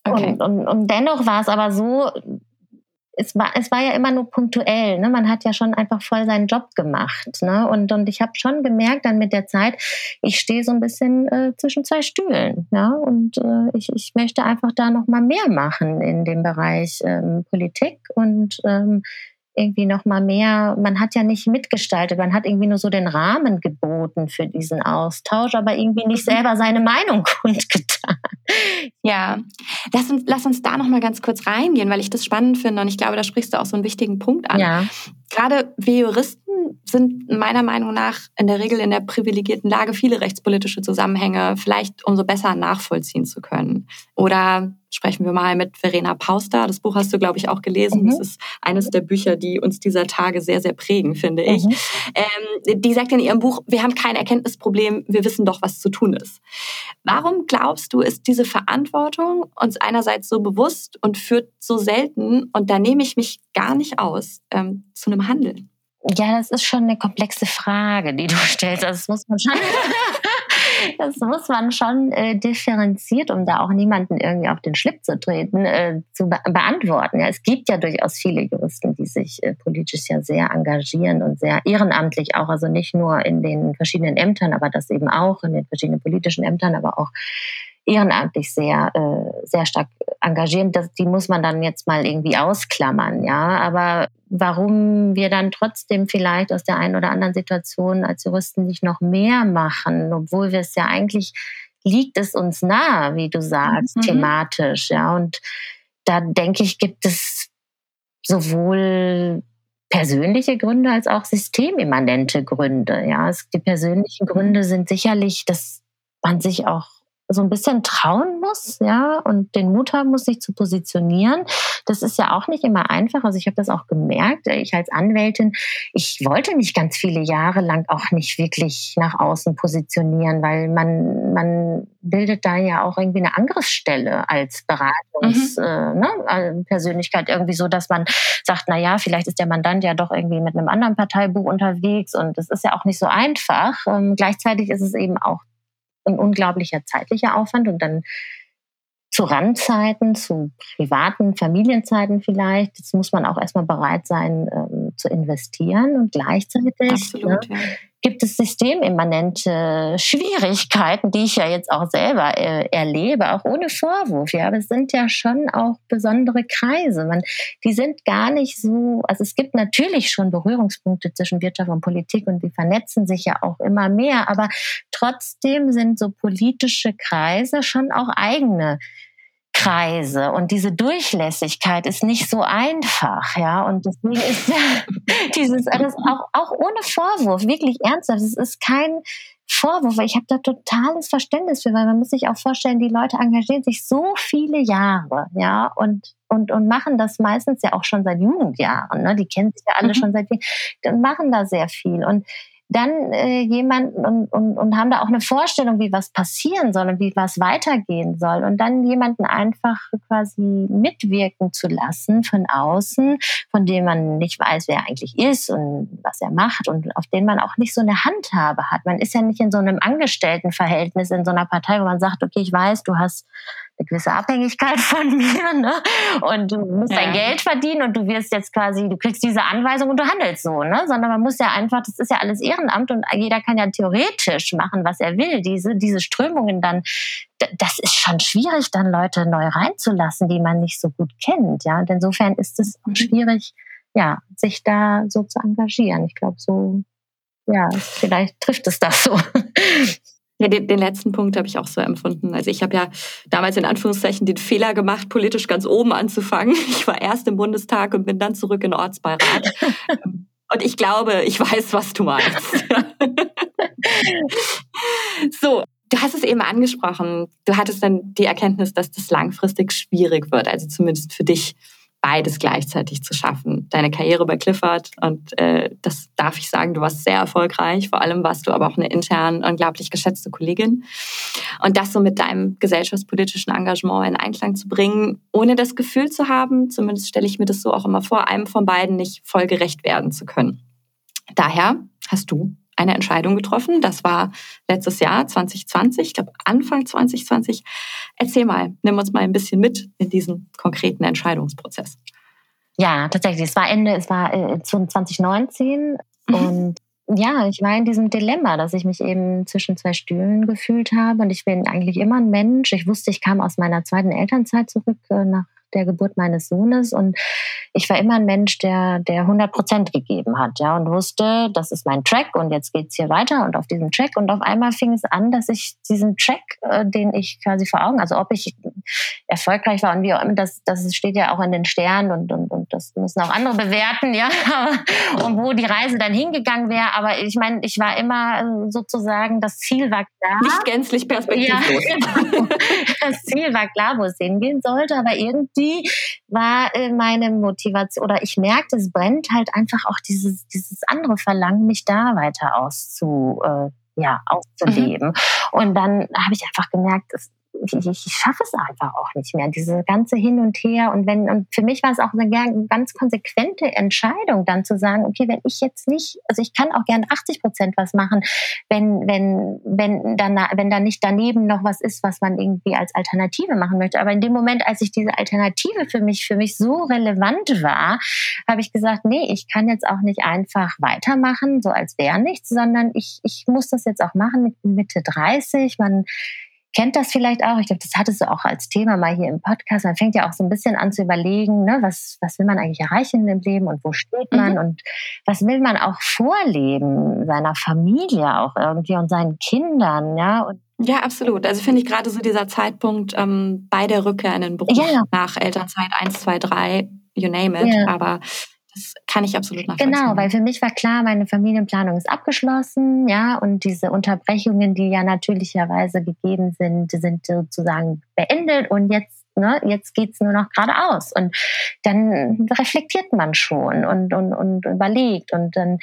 Okay. Und, und, und dennoch war es aber so, es war, es war ja immer nur punktuell. Ne? Man hat ja schon einfach voll seinen Job gemacht. Ne? Und, und ich habe schon gemerkt dann mit der Zeit, ich stehe so ein bisschen äh, zwischen zwei Stühlen. Ja? Und äh, ich, ich möchte einfach da noch mal mehr machen in dem Bereich ähm, Politik und ähm, irgendwie noch mal mehr, man hat ja nicht mitgestaltet, man hat irgendwie nur so den Rahmen geboten für diesen Austausch, aber irgendwie nicht mhm. selber seine Meinung kundgetan. Ja, lass uns, lass uns da noch mal ganz kurz reingehen, weil ich das spannend finde und ich glaube, da sprichst du auch so einen wichtigen Punkt an. Ja. Gerade wir Juristen sind meiner Meinung nach in der Regel in der privilegierten Lage, viele rechtspolitische Zusammenhänge vielleicht umso besser nachvollziehen zu können. Oder sprechen wir mal mit Verena Pauster. Das Buch hast du, glaube ich, auch gelesen. Mhm. Das ist eines der Bücher, die uns dieser Tage sehr, sehr prägen, finde ich. Mhm. Ähm, die sagt in ihrem Buch, wir haben kein Erkenntnisproblem, wir wissen doch, was zu tun ist. Warum glaubst du, ist diese Verantwortung uns einerseits so bewusst und führt so selten, und da nehme ich mich gar nicht aus, ähm, zu einem Handeln? Ja, das ist schon eine komplexe Frage, die du stellst. Das muss man schon, das muss man schon äh, differenziert, um da auch niemanden irgendwie auf den Schlipp zu treten, äh, zu be beantworten. Ja, es gibt ja durchaus viele Juristen, die sich äh, politisch ja sehr engagieren und sehr ehrenamtlich auch, also nicht nur in den verschiedenen Ämtern, aber das eben auch in den verschiedenen politischen Ämtern, aber auch ehrenamtlich sehr, äh, sehr stark engagieren. Das, die muss man dann jetzt mal irgendwie ausklammern, ja. Aber warum wir dann trotzdem vielleicht aus der einen oder anderen Situation als Juristen nicht noch mehr machen, obwohl wir es ja eigentlich liegt es uns nah, wie du sagst, mhm. thematisch, ja. Und da denke ich, gibt es sowohl persönliche Gründe als auch systemimmanente Gründe. Ja, die persönlichen Gründe sind sicherlich, dass man sich auch so ein bisschen trauen muss, ja, und den Mut haben muss, sich zu positionieren. Das ist ja auch nicht immer einfach. Also ich habe das auch gemerkt. Ich als Anwältin, ich wollte nicht ganz viele Jahre lang auch nicht wirklich nach außen positionieren, weil man man bildet da ja auch irgendwie eine Angriffsstelle als Beratungspersönlichkeit mhm. äh, ne, irgendwie so, dass man sagt, na ja, vielleicht ist der Mandant ja doch irgendwie mit einem anderen Parteibuch unterwegs und das ist ja auch nicht so einfach. Ähm, gleichzeitig ist es eben auch ein unglaublicher zeitlicher Aufwand und dann zu Randzeiten, zu privaten Familienzeiten vielleicht. Jetzt muss man auch erstmal bereit sein, ähm, zu investieren und gleichzeitig Absolut, ne, ja gibt es systemimmanente Schwierigkeiten, die ich ja jetzt auch selber äh, erlebe, auch ohne Vorwurf. Ja, aber es sind ja schon auch besondere Kreise. Man, die sind gar nicht so, also es gibt natürlich schon Berührungspunkte zwischen Wirtschaft und Politik und die vernetzen sich ja auch immer mehr, aber trotzdem sind so politische Kreise schon auch eigene Kreise und diese Durchlässigkeit ist nicht so einfach, ja. Und deswegen ist ja dieses alles auch, auch ohne Vorwurf, wirklich ernsthaft. Es ist kein Vorwurf, weil ich habe da totales Verständnis für, weil man muss sich auch vorstellen, die Leute engagieren sich so viele Jahre, ja, und und, und machen das meistens ja auch schon seit Jugendjahren. Ne? Die kennen sich ja alle mhm. schon seit und machen da sehr viel. Und dann äh, jemanden und, und, und haben da auch eine Vorstellung, wie was passieren soll und wie was weitergehen soll. Und dann jemanden einfach quasi mitwirken zu lassen von außen, von dem man nicht weiß, wer er eigentlich ist und was er macht und auf den man auch nicht so eine Handhabe hat. Man ist ja nicht in so einem Angestelltenverhältnis in so einer Partei, wo man sagt, okay, ich weiß, du hast eine gewisse Abhängigkeit von mir, ne? Und du musst ja. dein Geld verdienen und du wirst jetzt quasi, du kriegst diese Anweisung und du handelst so, ne? Sondern man muss ja einfach, das ist ja alles Ehrenamt und jeder kann ja theoretisch machen, was er will. Diese, diese Strömungen dann, das ist schon schwierig, dann Leute neu reinzulassen, die man nicht so gut kennt, ja. Und insofern ist es mhm. schwierig, ja, sich da so zu engagieren. Ich glaube, so, ja, vielleicht trifft es das so. Ja, den, den letzten Punkt habe ich auch so empfunden. Also ich habe ja damals in Anführungszeichen den Fehler gemacht, politisch ganz oben anzufangen. Ich war erst im Bundestag und bin dann zurück in den Ortsbeirat. und ich glaube, ich weiß, was du meinst. so, du hast es eben angesprochen. Du hattest dann die Erkenntnis, dass das langfristig schwierig wird, also zumindest für dich beides gleichzeitig zu schaffen. Deine Karriere bei Clifford und äh, das darf ich sagen, du warst sehr erfolgreich. Vor allem warst du aber auch eine intern unglaublich geschätzte Kollegin. Und das so mit deinem gesellschaftspolitischen Engagement in Einklang zu bringen, ohne das Gefühl zu haben, zumindest stelle ich mir das so auch immer vor, einem von beiden nicht voll gerecht werden zu können. Daher hast du eine Entscheidung getroffen. Das war letztes Jahr, 2020, ich glaube Anfang 2020. Erzähl mal, nimm uns mal ein bisschen mit in diesen konkreten Entscheidungsprozess. Ja, tatsächlich. Es war Ende, es war äh, 2019 mhm. und ja, ich war in diesem Dilemma, dass ich mich eben zwischen zwei Stühlen gefühlt habe. Und ich bin eigentlich immer ein Mensch. Ich wusste, ich kam aus meiner zweiten Elternzeit zurück äh, nach der Geburt meines Sohnes und ich war immer ein Mensch, der, der 100 Prozent gegeben hat, ja, und wusste, das ist mein Track und jetzt geht's hier weiter und auf diesem Track und auf einmal fing es an, dass ich diesen Track, äh, den ich quasi vor Augen, also ob ich erfolgreich war und wie auch immer, das, das steht ja auch in den Sternen und, und, und das müssen auch andere bewerten, ja, und wo die Reise dann hingegangen wäre, aber ich meine, ich war immer sozusagen, das Ziel war klar. Nicht gänzlich perspektivlos. Ja, genau. Das Ziel war klar, wo es hingehen sollte, aber irgendwie war äh, meine Motivation oder ich merkte, es brennt halt einfach auch dieses, dieses andere Verlangen, mich da weiter auszu, äh, ja, auszuleben. Mhm. Und dann habe ich einfach gemerkt, es, ich, ich, schaffe es einfach auch nicht mehr. Diese ganze Hin und Her. Und wenn, und für mich war es auch eine ganz konsequente Entscheidung, dann zu sagen, okay, wenn ich jetzt nicht, also ich kann auch gern 80 Prozent was machen, wenn, wenn, wenn dann, wenn da nicht daneben noch was ist, was man irgendwie als Alternative machen möchte. Aber in dem Moment, als ich diese Alternative für mich, für mich so relevant war, habe ich gesagt, nee, ich kann jetzt auch nicht einfach weitermachen, so als wäre nichts, sondern ich, ich muss das jetzt auch machen mit Mitte 30. Man kennt das vielleicht auch. Ich glaube, das hattest du auch als Thema mal hier im Podcast. Man fängt ja auch so ein bisschen an zu überlegen, ne, was, was will man eigentlich erreichen im Leben und wo steht man mhm. und was will man auch vorleben, seiner Familie auch irgendwie und seinen Kindern, ja. Und ja, absolut. Also finde ich gerade so dieser Zeitpunkt ähm, bei der Rückkehr in den Beruf ja. nach Elternzeit 1, 2, 3, you name it. Ja. Aber das kann ich absolut nachvollziehen. Genau, weil für mich war klar, meine Familienplanung ist abgeschlossen, ja, und diese Unterbrechungen, die ja natürlicherweise gegeben sind, sind sozusagen beendet und jetzt ne, jetzt geht's nur noch geradeaus. Und dann reflektiert man schon und, und, und überlegt und dann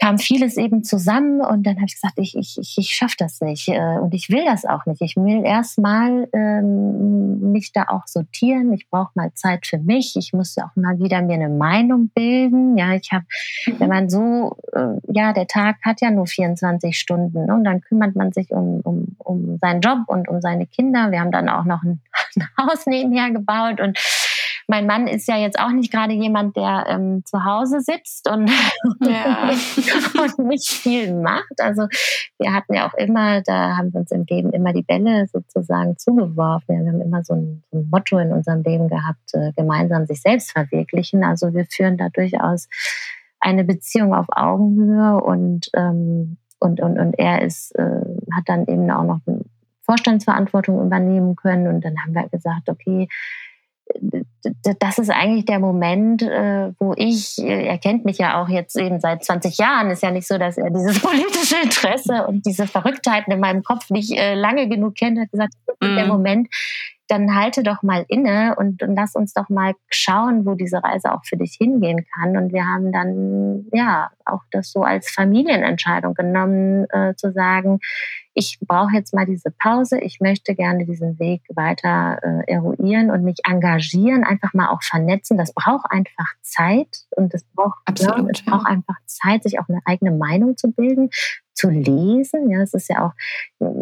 kam vieles eben zusammen und dann habe ich gesagt, ich, ich, ich, ich schaffe das nicht äh, und ich will das auch nicht. Ich will erstmal ähm, mich da auch sortieren. Ich brauche mal Zeit für mich. Ich muss auch mal wieder mir eine Meinung bilden. Ja, ich habe, mhm. wenn man so, äh, ja, der Tag hat ja nur 24 Stunden ne? und dann kümmert man sich um, um, um seinen Job und um seine Kinder. Wir haben dann auch noch ein, ein Haus nebenher gebaut und mein Mann ist ja jetzt auch nicht gerade jemand, der ähm, zu Hause sitzt und, ja. und nicht viel macht. Also wir hatten ja auch immer, da haben wir uns im Leben immer die Bälle sozusagen zugeworfen. Wir haben immer so ein, so ein Motto in unserem Leben gehabt, äh, gemeinsam sich selbst verwirklichen. Also wir führen da durchaus eine Beziehung auf Augenhöhe und ähm, und, und, und er ist, äh, hat dann eben auch noch eine Vorstandsverantwortung übernehmen können. Und dann haben wir gesagt, okay, das ist eigentlich der Moment, äh, wo ich, äh, er kennt mich ja auch jetzt eben seit 20 Jahren, ist ja nicht so, dass er dieses politische Interesse und diese Verrücktheiten in meinem Kopf nicht äh, lange genug kennt, hat gesagt, das ist der mhm. Moment, dann halte doch mal inne und, und lass uns doch mal schauen, wo diese Reise auch für dich hingehen kann. Und wir haben dann ja auch das so als Familienentscheidung genommen, äh, zu sagen, ich brauche jetzt mal diese Pause, ich möchte gerne diesen Weg weiter äh, eruieren und mich engagieren, einfach mal auch vernetzen. Das braucht einfach Zeit und es braucht, Absolut, ja, es braucht einfach Zeit, sich auch eine eigene Meinung zu bilden, zu lesen. Ja, es ist ja auch,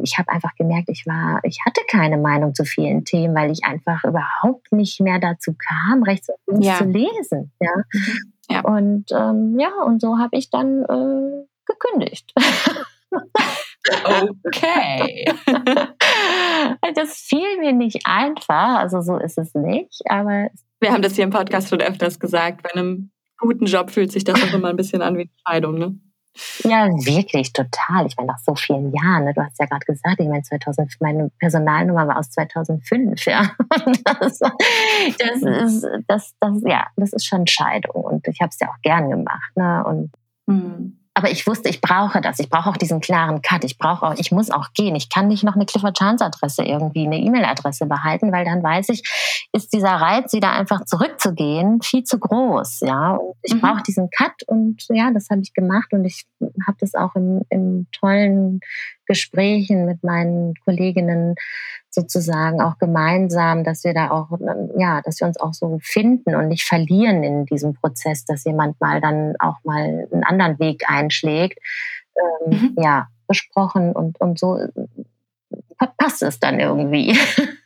ich habe einfach gemerkt, ich war, ich hatte keine Meinung zu vielen Themen, weil ich einfach überhaupt nicht mehr dazu kam, rechts und links ja. zu lesen. Ja. Ja. Und ähm, ja, und so habe ich dann äh, gekündigt. Okay. das fiel mir nicht einfach, also so ist es nicht, aber. Wir haben das hier im Podcast schon öfters gesagt, bei einem guten Job fühlt sich das auch immer ein bisschen an wie eine Scheidung, ne? Ja, wirklich, total. Ich meine, nach so vielen Jahren, ne? du hast ja gerade gesagt, ich meine, 2000, meine Personalnummer war aus 2005, ja. Das, das, ist, das, das, ja, das ist schon Scheidung und ich habe es ja auch gern gemacht, ne? Und mhm aber ich wusste, ich brauche das. Ich brauche auch diesen klaren Cut. Ich brauche auch, ich muss auch gehen. Ich kann nicht noch eine Clifford Chance Adresse irgendwie, eine E-Mail-Adresse behalten, weil dann weiß ich, ist dieser Reiz, wieder einfach zurückzugehen, viel zu groß. Ja, und ich mhm. brauche diesen Cut und ja, das habe ich gemacht und ich habe das auch im, im tollen Gesprächen mit meinen Kolleginnen sozusagen auch gemeinsam, dass wir da auch, ja, dass wir uns auch so finden und nicht verlieren in diesem Prozess, dass jemand mal dann auch mal einen anderen Weg einschlägt, ähm, mhm. ja, besprochen und, und so passt es dann irgendwie.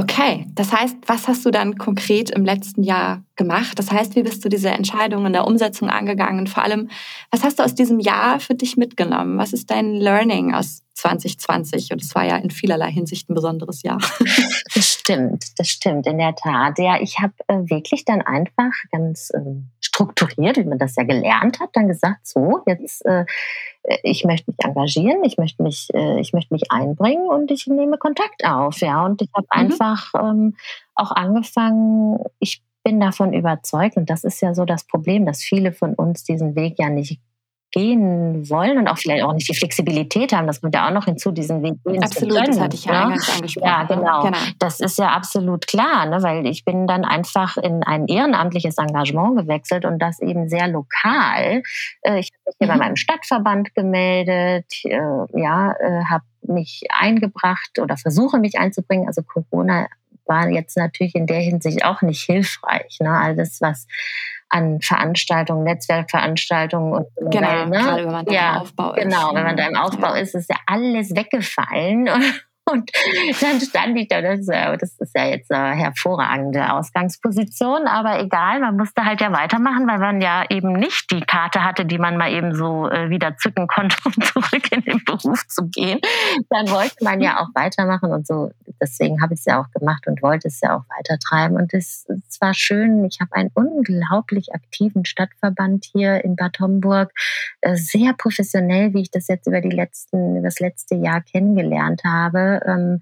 Okay, das heißt, was hast du dann konkret im letzten Jahr gemacht? Das heißt, wie bist du diese Entscheidung in der Umsetzung angegangen? vor allem, was hast du aus diesem Jahr für dich mitgenommen? Was ist dein Learning aus 2020? Und es war ja in vielerlei Hinsicht ein besonderes Jahr. Das stimmt, das stimmt, in der Tat. Ja, ich habe äh, wirklich dann einfach ganz äh, strukturiert, wie man das ja gelernt hat, dann gesagt, so, jetzt äh, ich möchte mich engagieren, ich möchte mich, äh, ich möchte mich einbringen und ich nehme Kontakt auf, ja. Und ich habe mhm. einfach ähm, auch angefangen, ich bin davon überzeugt, und das ist ja so das Problem, dass viele von uns diesen Weg ja nicht gehen wollen und auch vielleicht auch nicht die Flexibilität haben. Das kommt ja auch noch hinzu, diesen Weg gehen absolut, zu können. das hatte ich ja ne? eingangs angesprochen. Ja, genau. genau. Das ist ja absolut klar, ne? weil ich bin dann einfach in ein ehrenamtliches Engagement gewechselt und das eben sehr lokal. Äh, ich habe mich hier mhm. bei meinem Stadtverband gemeldet, äh, ja, äh, habe mich eingebracht oder versuche mich einzubringen. Also Corona war jetzt natürlich in der Hinsicht auch nicht hilfreich. Ne? Alles, was an Veranstaltungen, Netzwerkveranstaltungen und genau, ne? gerade wenn man da ja, im Aufbau ist. Genau, wenn man da im Aufbau ist, ist ja alles weggefallen. Und dann stand ich da, das, das ist ja jetzt eine hervorragende Ausgangsposition, aber egal, man musste halt ja weitermachen, weil man ja eben nicht die Karte hatte, die man mal eben so äh, wieder zücken konnte, um zurück in den Beruf zu gehen. Dann wollte man ja auch weitermachen und so. Deswegen habe ich es ja auch gemacht und wollte es ja auch weitertreiben. Und es, es war schön. Ich habe einen unglaublich aktiven Stadtverband hier in Bad Homburg, äh, sehr professionell, wie ich das jetzt über die letzten, über das letzte Jahr kennengelernt habe ähm,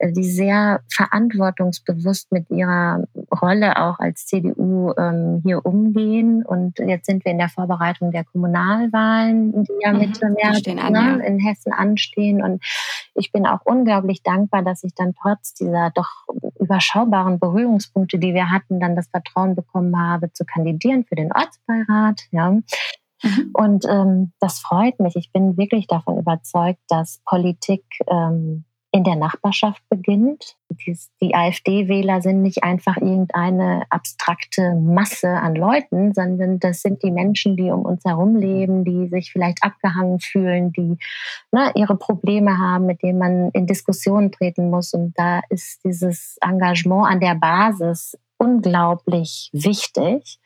die sehr verantwortungsbewusst mit ihrer Rolle auch als CDU ähm, hier umgehen. Und jetzt sind wir in der Vorbereitung der Kommunalwahlen, die ja mhm, Mitte März an, ne, ja. in Hessen anstehen. Und ich bin auch unglaublich dankbar, dass ich dann trotz dieser doch überschaubaren Berührungspunkte, die wir hatten, dann das Vertrauen bekommen habe, zu kandidieren für den Ortsbeirat. Ja. Mhm. Und ähm, das freut mich. Ich bin wirklich davon überzeugt, dass Politik ähm, in der Nachbarschaft beginnt. Die AfD-Wähler sind nicht einfach irgendeine abstrakte Masse an Leuten, sondern das sind die Menschen, die um uns herum leben, die sich vielleicht abgehangen fühlen, die ne, ihre Probleme haben, mit denen man in Diskussionen treten muss. Und da ist dieses Engagement an der Basis unglaublich wichtig.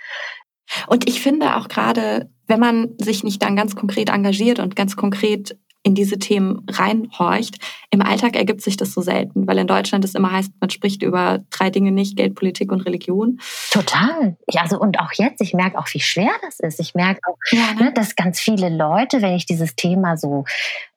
Und ich finde auch gerade, wenn man sich nicht dann ganz konkret engagiert und ganz konkret in diese Themen reinhorcht. Im Alltag ergibt sich das so selten, weil in Deutschland es immer heißt, man spricht über drei Dinge nicht, Geld, Politik und Religion. Total. Ja, also und auch jetzt, ich merke auch, wie schwer das ist. Ich merke auch, ja, ne? ne dass ganz viele Leute, wenn ich dieses Thema so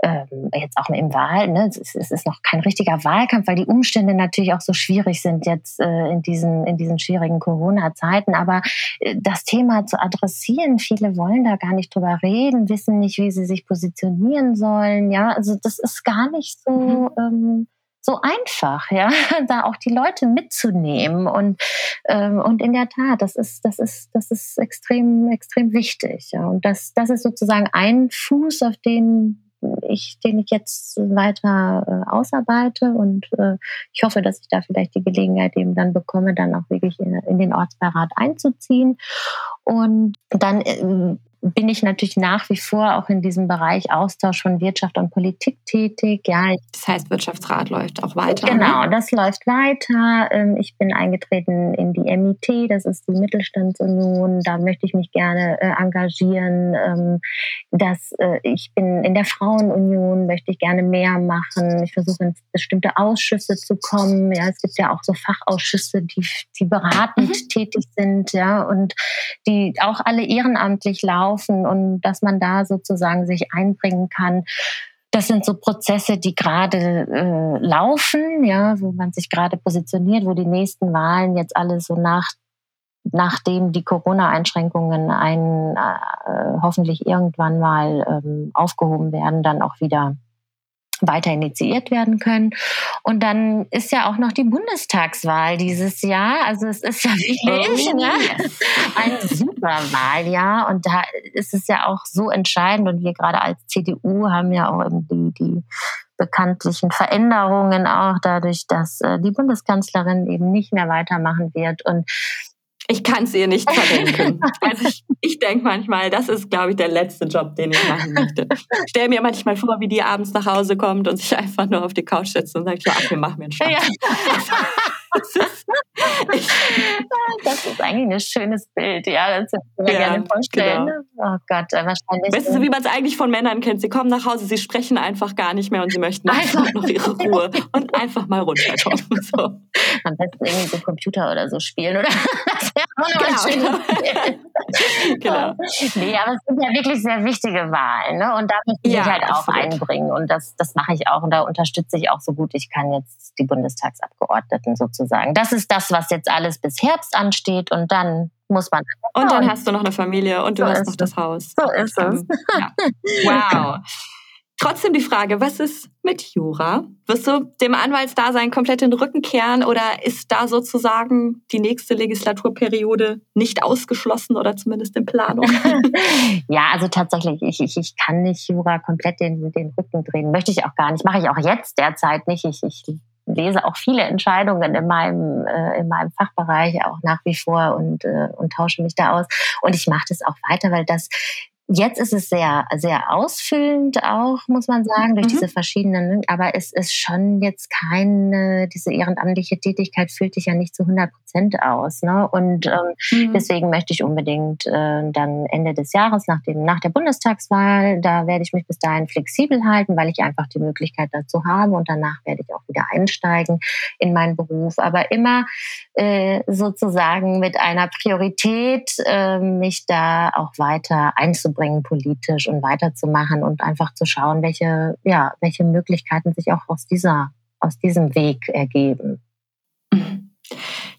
ähm, jetzt auch im Wahl, ne, es, ist, es ist noch kein richtiger Wahlkampf, weil die Umstände natürlich auch so schwierig sind jetzt äh, in diesen in diesen schwierigen Corona-Zeiten. Aber äh, das Thema zu adressieren, viele wollen da gar nicht drüber reden, wissen nicht, wie sie sich positionieren sollen wollen. Ja, also das ist gar nicht so. Mhm. Ähm, so einfach, ja, da auch die Leute mitzunehmen und ähm, und in der Tat, das ist das ist das ist extrem extrem wichtig, ja. und das das ist sozusagen ein Fuß, auf den ich den ich jetzt weiter äh, ausarbeite und äh, ich hoffe, dass ich da vielleicht die Gelegenheit eben dann bekomme, dann auch wirklich in, in den Ortsbeirat einzuziehen und dann äh, bin ich natürlich nach wie vor auch in diesem Bereich Austausch von Wirtschaft und Politik tätig. Ja, das heißt, Wirtschaftsrat läuft auch weiter. Genau, ne? das läuft weiter. Ähm, ich bin eingetreten in die MIT, das ist die Mittelstandsunion. Da möchte ich mich gerne äh, engagieren. Ähm, das, äh, ich bin in der Frauenunion, möchte ich gerne mehr machen. Ich versuche in bestimmte Ausschüsse zu kommen. Ja, es gibt ja auch so Fachausschüsse, die, die beratend mhm. tätig sind, ja, und die auch alle ehrenamtlich laufen laufen und dass man da sozusagen sich einbringen kann. Das sind so Prozesse, die gerade äh, laufen, ja, wo man sich gerade positioniert, wo die nächsten Wahlen jetzt alle so nach nachdem die Corona-Einschränkungen ein, äh, hoffentlich irgendwann mal ähm, aufgehoben werden, dann auch wieder weiter initiiert werden können. Und dann ist ja auch noch die Bundestagswahl dieses Jahr. Also es ist ja wirklich oh, ne? ein super Wahljahr. Und da ist es ja auch so entscheidend. Und wir gerade als CDU haben ja auch die, die bekanntlichen Veränderungen auch dadurch, dass äh, die Bundeskanzlerin eben nicht mehr weitermachen wird. Und ich kann es ihr nicht verdenken. Also ich, ich denke manchmal, das ist, glaube ich, der letzte Job, den ich machen möchte. Ich stelle mir manchmal vor, wie die abends nach Hause kommt und sich einfach nur auf die Couch setzt und sagt, ja, ach, wir machen mir einen Spaß. Ja. Das ist, das ist eigentlich ein schönes Bild, ja. Das würde ich mir ja, gerne vorstellen. Genau. Oh Gott, wahrscheinlich. Weißt du, wie man es eigentlich von Männern kennt. Sie kommen nach Hause, sie sprechen einfach gar nicht mehr und sie möchten einfach noch ihre Ruhe und einfach mal runterkommen. So. Am besten irgendwie so Computer oder so spielen, oder? Das wäre auch genau. genau. Nee, aber es sind ja wirklich sehr wichtige Wahlen, ne? Und da möchte ich ja, mich halt auch absolut. einbringen. Und das, das mache ich auch und da unterstütze ich auch so gut ich kann jetzt die Bundestagsabgeordneten sozusagen. Das ist das, was jetzt alles bis Herbst ansteht und dann muss man. Und dann hast du noch eine Familie und du so hast noch das Haus. So ist es. Ja. Wow. Trotzdem die Frage, was ist mit Jura? Wirst du dem Anwaltsdasein komplett den Rücken kehren oder ist da sozusagen die nächste Legislaturperiode nicht ausgeschlossen oder zumindest in Planung? ja, also tatsächlich, ich, ich, ich kann nicht Jura komplett den, den Rücken drehen. Möchte ich auch gar nicht. Mache ich auch jetzt derzeit nicht. Ich, ich lese auch viele Entscheidungen in meinem, äh, in meinem Fachbereich auch nach wie vor und, äh, und tausche mich da aus. Und ich mache das auch weiter, weil das Jetzt ist es sehr, sehr ausfüllend auch, muss man sagen, durch mhm. diese verschiedenen, aber es ist schon jetzt keine, diese ehrenamtliche Tätigkeit füllt dich ja nicht zu 100 Prozent aus. Ne? Und ähm, mhm. deswegen möchte ich unbedingt äh, dann Ende des Jahres, nach, dem, nach der Bundestagswahl, da werde ich mich bis dahin flexibel halten, weil ich einfach die Möglichkeit dazu habe und danach werde ich auch wieder einsteigen in meinen Beruf. Aber immer äh, sozusagen mit einer Priorität, äh, mich da auch weiter einzubringen voranzubringen politisch und weiterzumachen und einfach zu schauen, welche, ja, welche Möglichkeiten sich auch aus dieser, aus diesem Weg ergeben.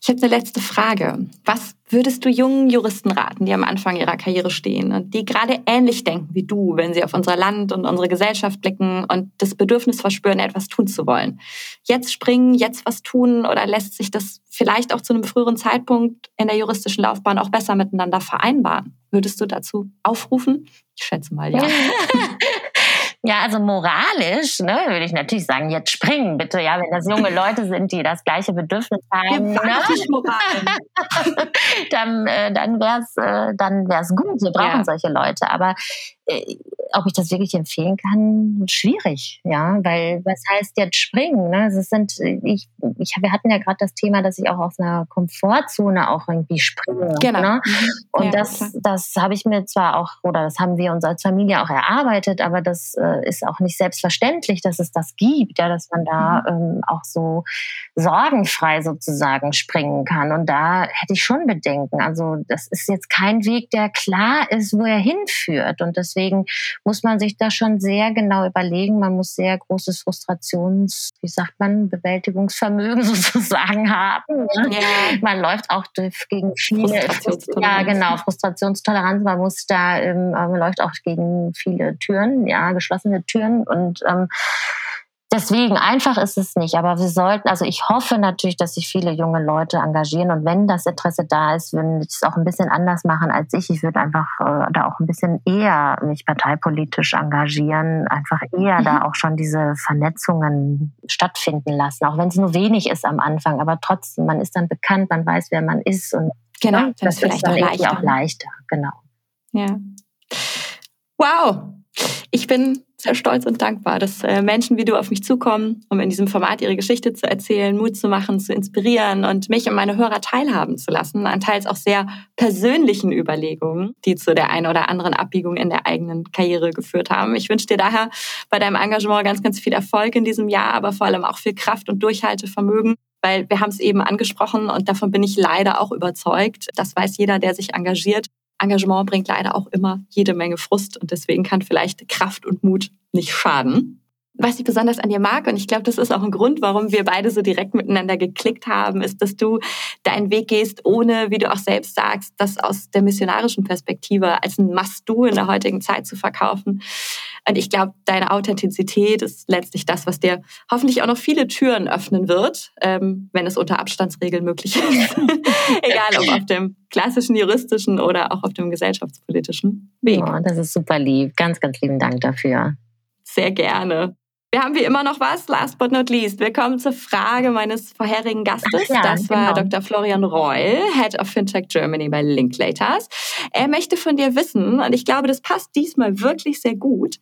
Ich habe eine letzte Frage. Was würdest du jungen Juristen raten, die am Anfang ihrer Karriere stehen und die gerade ähnlich denken wie du, wenn sie auf unser Land und unsere Gesellschaft blicken und das Bedürfnis verspüren, etwas tun zu wollen? Jetzt springen, jetzt was tun oder lässt sich das vielleicht auch zu einem früheren Zeitpunkt in der juristischen Laufbahn auch besser miteinander vereinbaren? Würdest du dazu aufrufen? Ich schätze mal ja. Ja, also moralisch ne, würde ich natürlich sagen, jetzt springen bitte, ja, wenn das junge Leute sind, die das gleiche Bedürfnis haben. Ne? dann äh, dann wäre es äh, dann wär's gut, wir brauchen ja. solche Leute. Aber äh, ob ich das wirklich empfehlen kann, schwierig, ja, weil was heißt jetzt springen? Ne? Es sind, ich, ich, wir hatten ja gerade das Thema, dass ich auch aus einer Komfortzone auch irgendwie springe. Genau. Ne? Mhm. Und ja, das, das habe ich mir zwar auch, oder das haben wir uns als Familie auch erarbeitet, aber das äh, ist auch nicht selbstverständlich, dass es das gibt, ja, dass man da mhm. ähm, auch so sorgenfrei sozusagen springen kann. Und da hätte ich schon Bedenken. Also das ist jetzt kein Weg, der klar ist, wo er hinführt. Und deswegen muss man sich da schon sehr genau überlegen. Man muss sehr großes Frustrations, wie sagt man, Bewältigungsvermögen sozusagen haben. Ne? Ja. Man läuft auch gegen viele, ja genau, Frustrationstoleranz. Man muss da, ähm, man läuft auch gegen viele Türen, ja, geschlossene Türen und ähm, Deswegen einfach ist es nicht, aber wir sollten, also ich hoffe natürlich, dass sich viele junge Leute engagieren und wenn das Interesse da ist, würden ich es auch ein bisschen anders machen als ich. Ich würde einfach äh, da auch ein bisschen eher mich parteipolitisch engagieren, einfach eher mhm. da auch schon diese Vernetzungen stattfinden lassen, auch wenn es nur wenig ist am Anfang, aber trotzdem, man ist dann bekannt, man weiß, wer man ist und genau, ja, das, das ist vielleicht auch leichter. auch leichter, genau. Ja. Wow, ich bin sehr stolz und dankbar, dass äh, Menschen wie du auf mich zukommen, um in diesem Format ihre Geschichte zu erzählen, Mut zu machen, zu inspirieren und mich und meine Hörer teilhaben zu lassen an teils auch sehr persönlichen Überlegungen, die zu der einen oder anderen Abbiegung in der eigenen Karriere geführt haben. Ich wünsche dir daher bei deinem Engagement ganz, ganz viel Erfolg in diesem Jahr, aber vor allem auch viel Kraft und Durchhaltevermögen weil wir haben es eben angesprochen und davon bin ich leider auch überzeugt. Das weiß jeder, der sich engagiert. Engagement bringt leider auch immer jede Menge Frust und deswegen kann vielleicht Kraft und Mut nicht schaden. Was ich besonders an dir mag, und ich glaube, das ist auch ein Grund, warum wir beide so direkt miteinander geklickt haben, ist, dass du deinen Weg gehst, ohne, wie du auch selbst sagst, das aus der missionarischen Perspektive als ein Must-Do in der heutigen Zeit zu verkaufen. Und ich glaube, deine Authentizität ist letztlich das, was dir hoffentlich auch noch viele Türen öffnen wird, ähm, wenn es unter Abstandsregeln möglich ist. Egal ob auf dem klassischen juristischen oder auch auf dem gesellschaftspolitischen Weg. Oh, das ist super lieb. Ganz, ganz lieben Dank dafür. Sehr gerne. Wir haben wie immer noch was, last but not least. Wir kommen zur Frage meines vorherigen Gastes. Ja, das war genau. Dr. Florian Reul, Head of Fintech Germany bei Linklaters. Er möchte von dir wissen, und ich glaube, das passt diesmal wirklich sehr gut,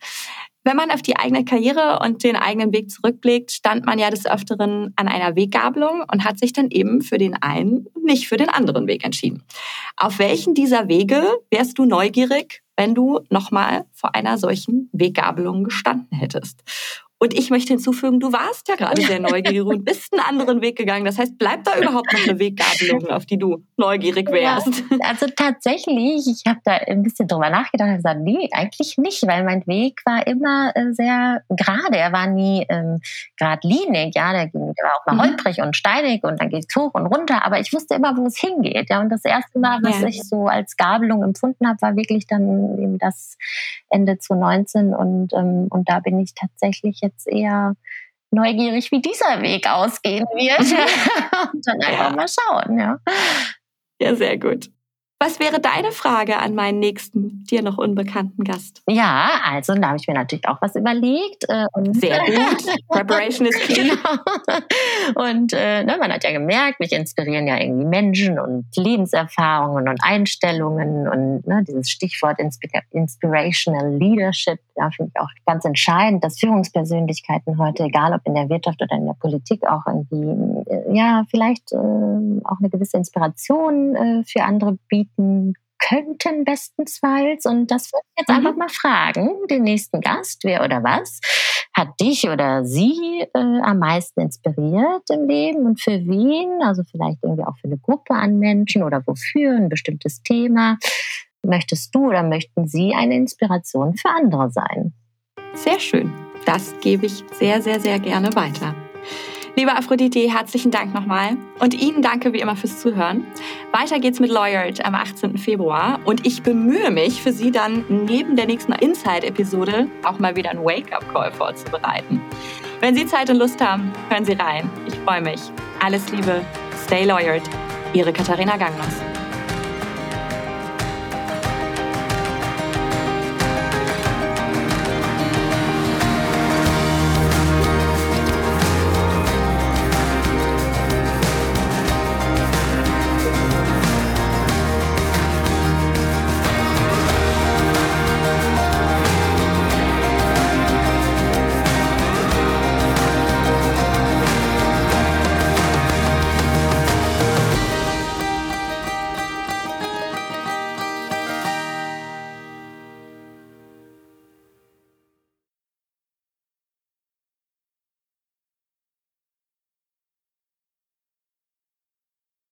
wenn man auf die eigene Karriere und den eigenen Weg zurückblickt, stand man ja des Öfteren an einer Weggabelung und hat sich dann eben für den einen, nicht für den anderen Weg entschieden. Auf welchen dieser Wege wärst du neugierig, wenn du nochmal vor einer solchen Weggabelung gestanden hättest? Und ich möchte hinzufügen, du warst ja gerade sehr neugierig und bist einen anderen Weg gegangen. Das heißt, bleibt da überhaupt noch eine Weggabelung, auf die du neugierig wärst? Ja, also tatsächlich, ich habe da ein bisschen drüber nachgedacht und gesagt, nee, eigentlich nicht, weil mein Weg war immer äh, sehr gerade. Er war nie ähm, geradlinig, ja, der, war auch mal mhm. holprig und steinig und dann geht es hoch und runter, aber ich wusste immer, wo es hingeht. Ja, und das erste Mal, was ja. ich so als Gabelung empfunden habe, war wirklich dann eben das Ende zu 19 und, ähm, und da bin ich tatsächlich jetzt eher neugierig, wie dieser Weg ausgehen wird. Und dann einfach mal schauen, ja. Ja, sehr gut. Was wäre deine Frage an meinen nächsten, dir noch unbekannten Gast? Ja, also da habe ich mir natürlich auch was überlegt. Äh, und Sehr gut. Preparation is key. Genau. Und äh, ne, man hat ja gemerkt, mich inspirieren ja irgendwie Menschen und Lebenserfahrungen und Einstellungen und ne, dieses Stichwort Inspira Inspirational Leadership, ja, finde ich auch ganz entscheidend, dass Führungspersönlichkeiten heute, egal ob in der Wirtschaft oder in der Politik, auch irgendwie, äh, ja, vielleicht äh, auch eine gewisse Inspiration äh, für andere bieten bieten könnten bestensfalls. Und das würde ich jetzt mhm. einfach mal fragen, den nächsten Gast, wer oder was hat dich oder sie äh, am meisten inspiriert im Leben und für wen? Also vielleicht irgendwie auch für eine Gruppe an Menschen oder wofür ein bestimmtes Thema. Möchtest du oder möchten Sie eine Inspiration für andere sein? Sehr schön. Das gebe ich sehr, sehr, sehr gerne weiter. Liebe Aphrodite, herzlichen Dank nochmal. Und Ihnen danke wie immer fürs Zuhören. Weiter geht's mit Lawyered am 18. Februar. Und ich bemühe mich, für Sie dann neben der nächsten Inside-Episode auch mal wieder einen Wake-up-Call vorzubereiten. Wenn Sie Zeit und Lust haben, hören Sie rein. Ich freue mich. Alles Liebe. Stay Lawyered. Ihre Katharina Gangnos.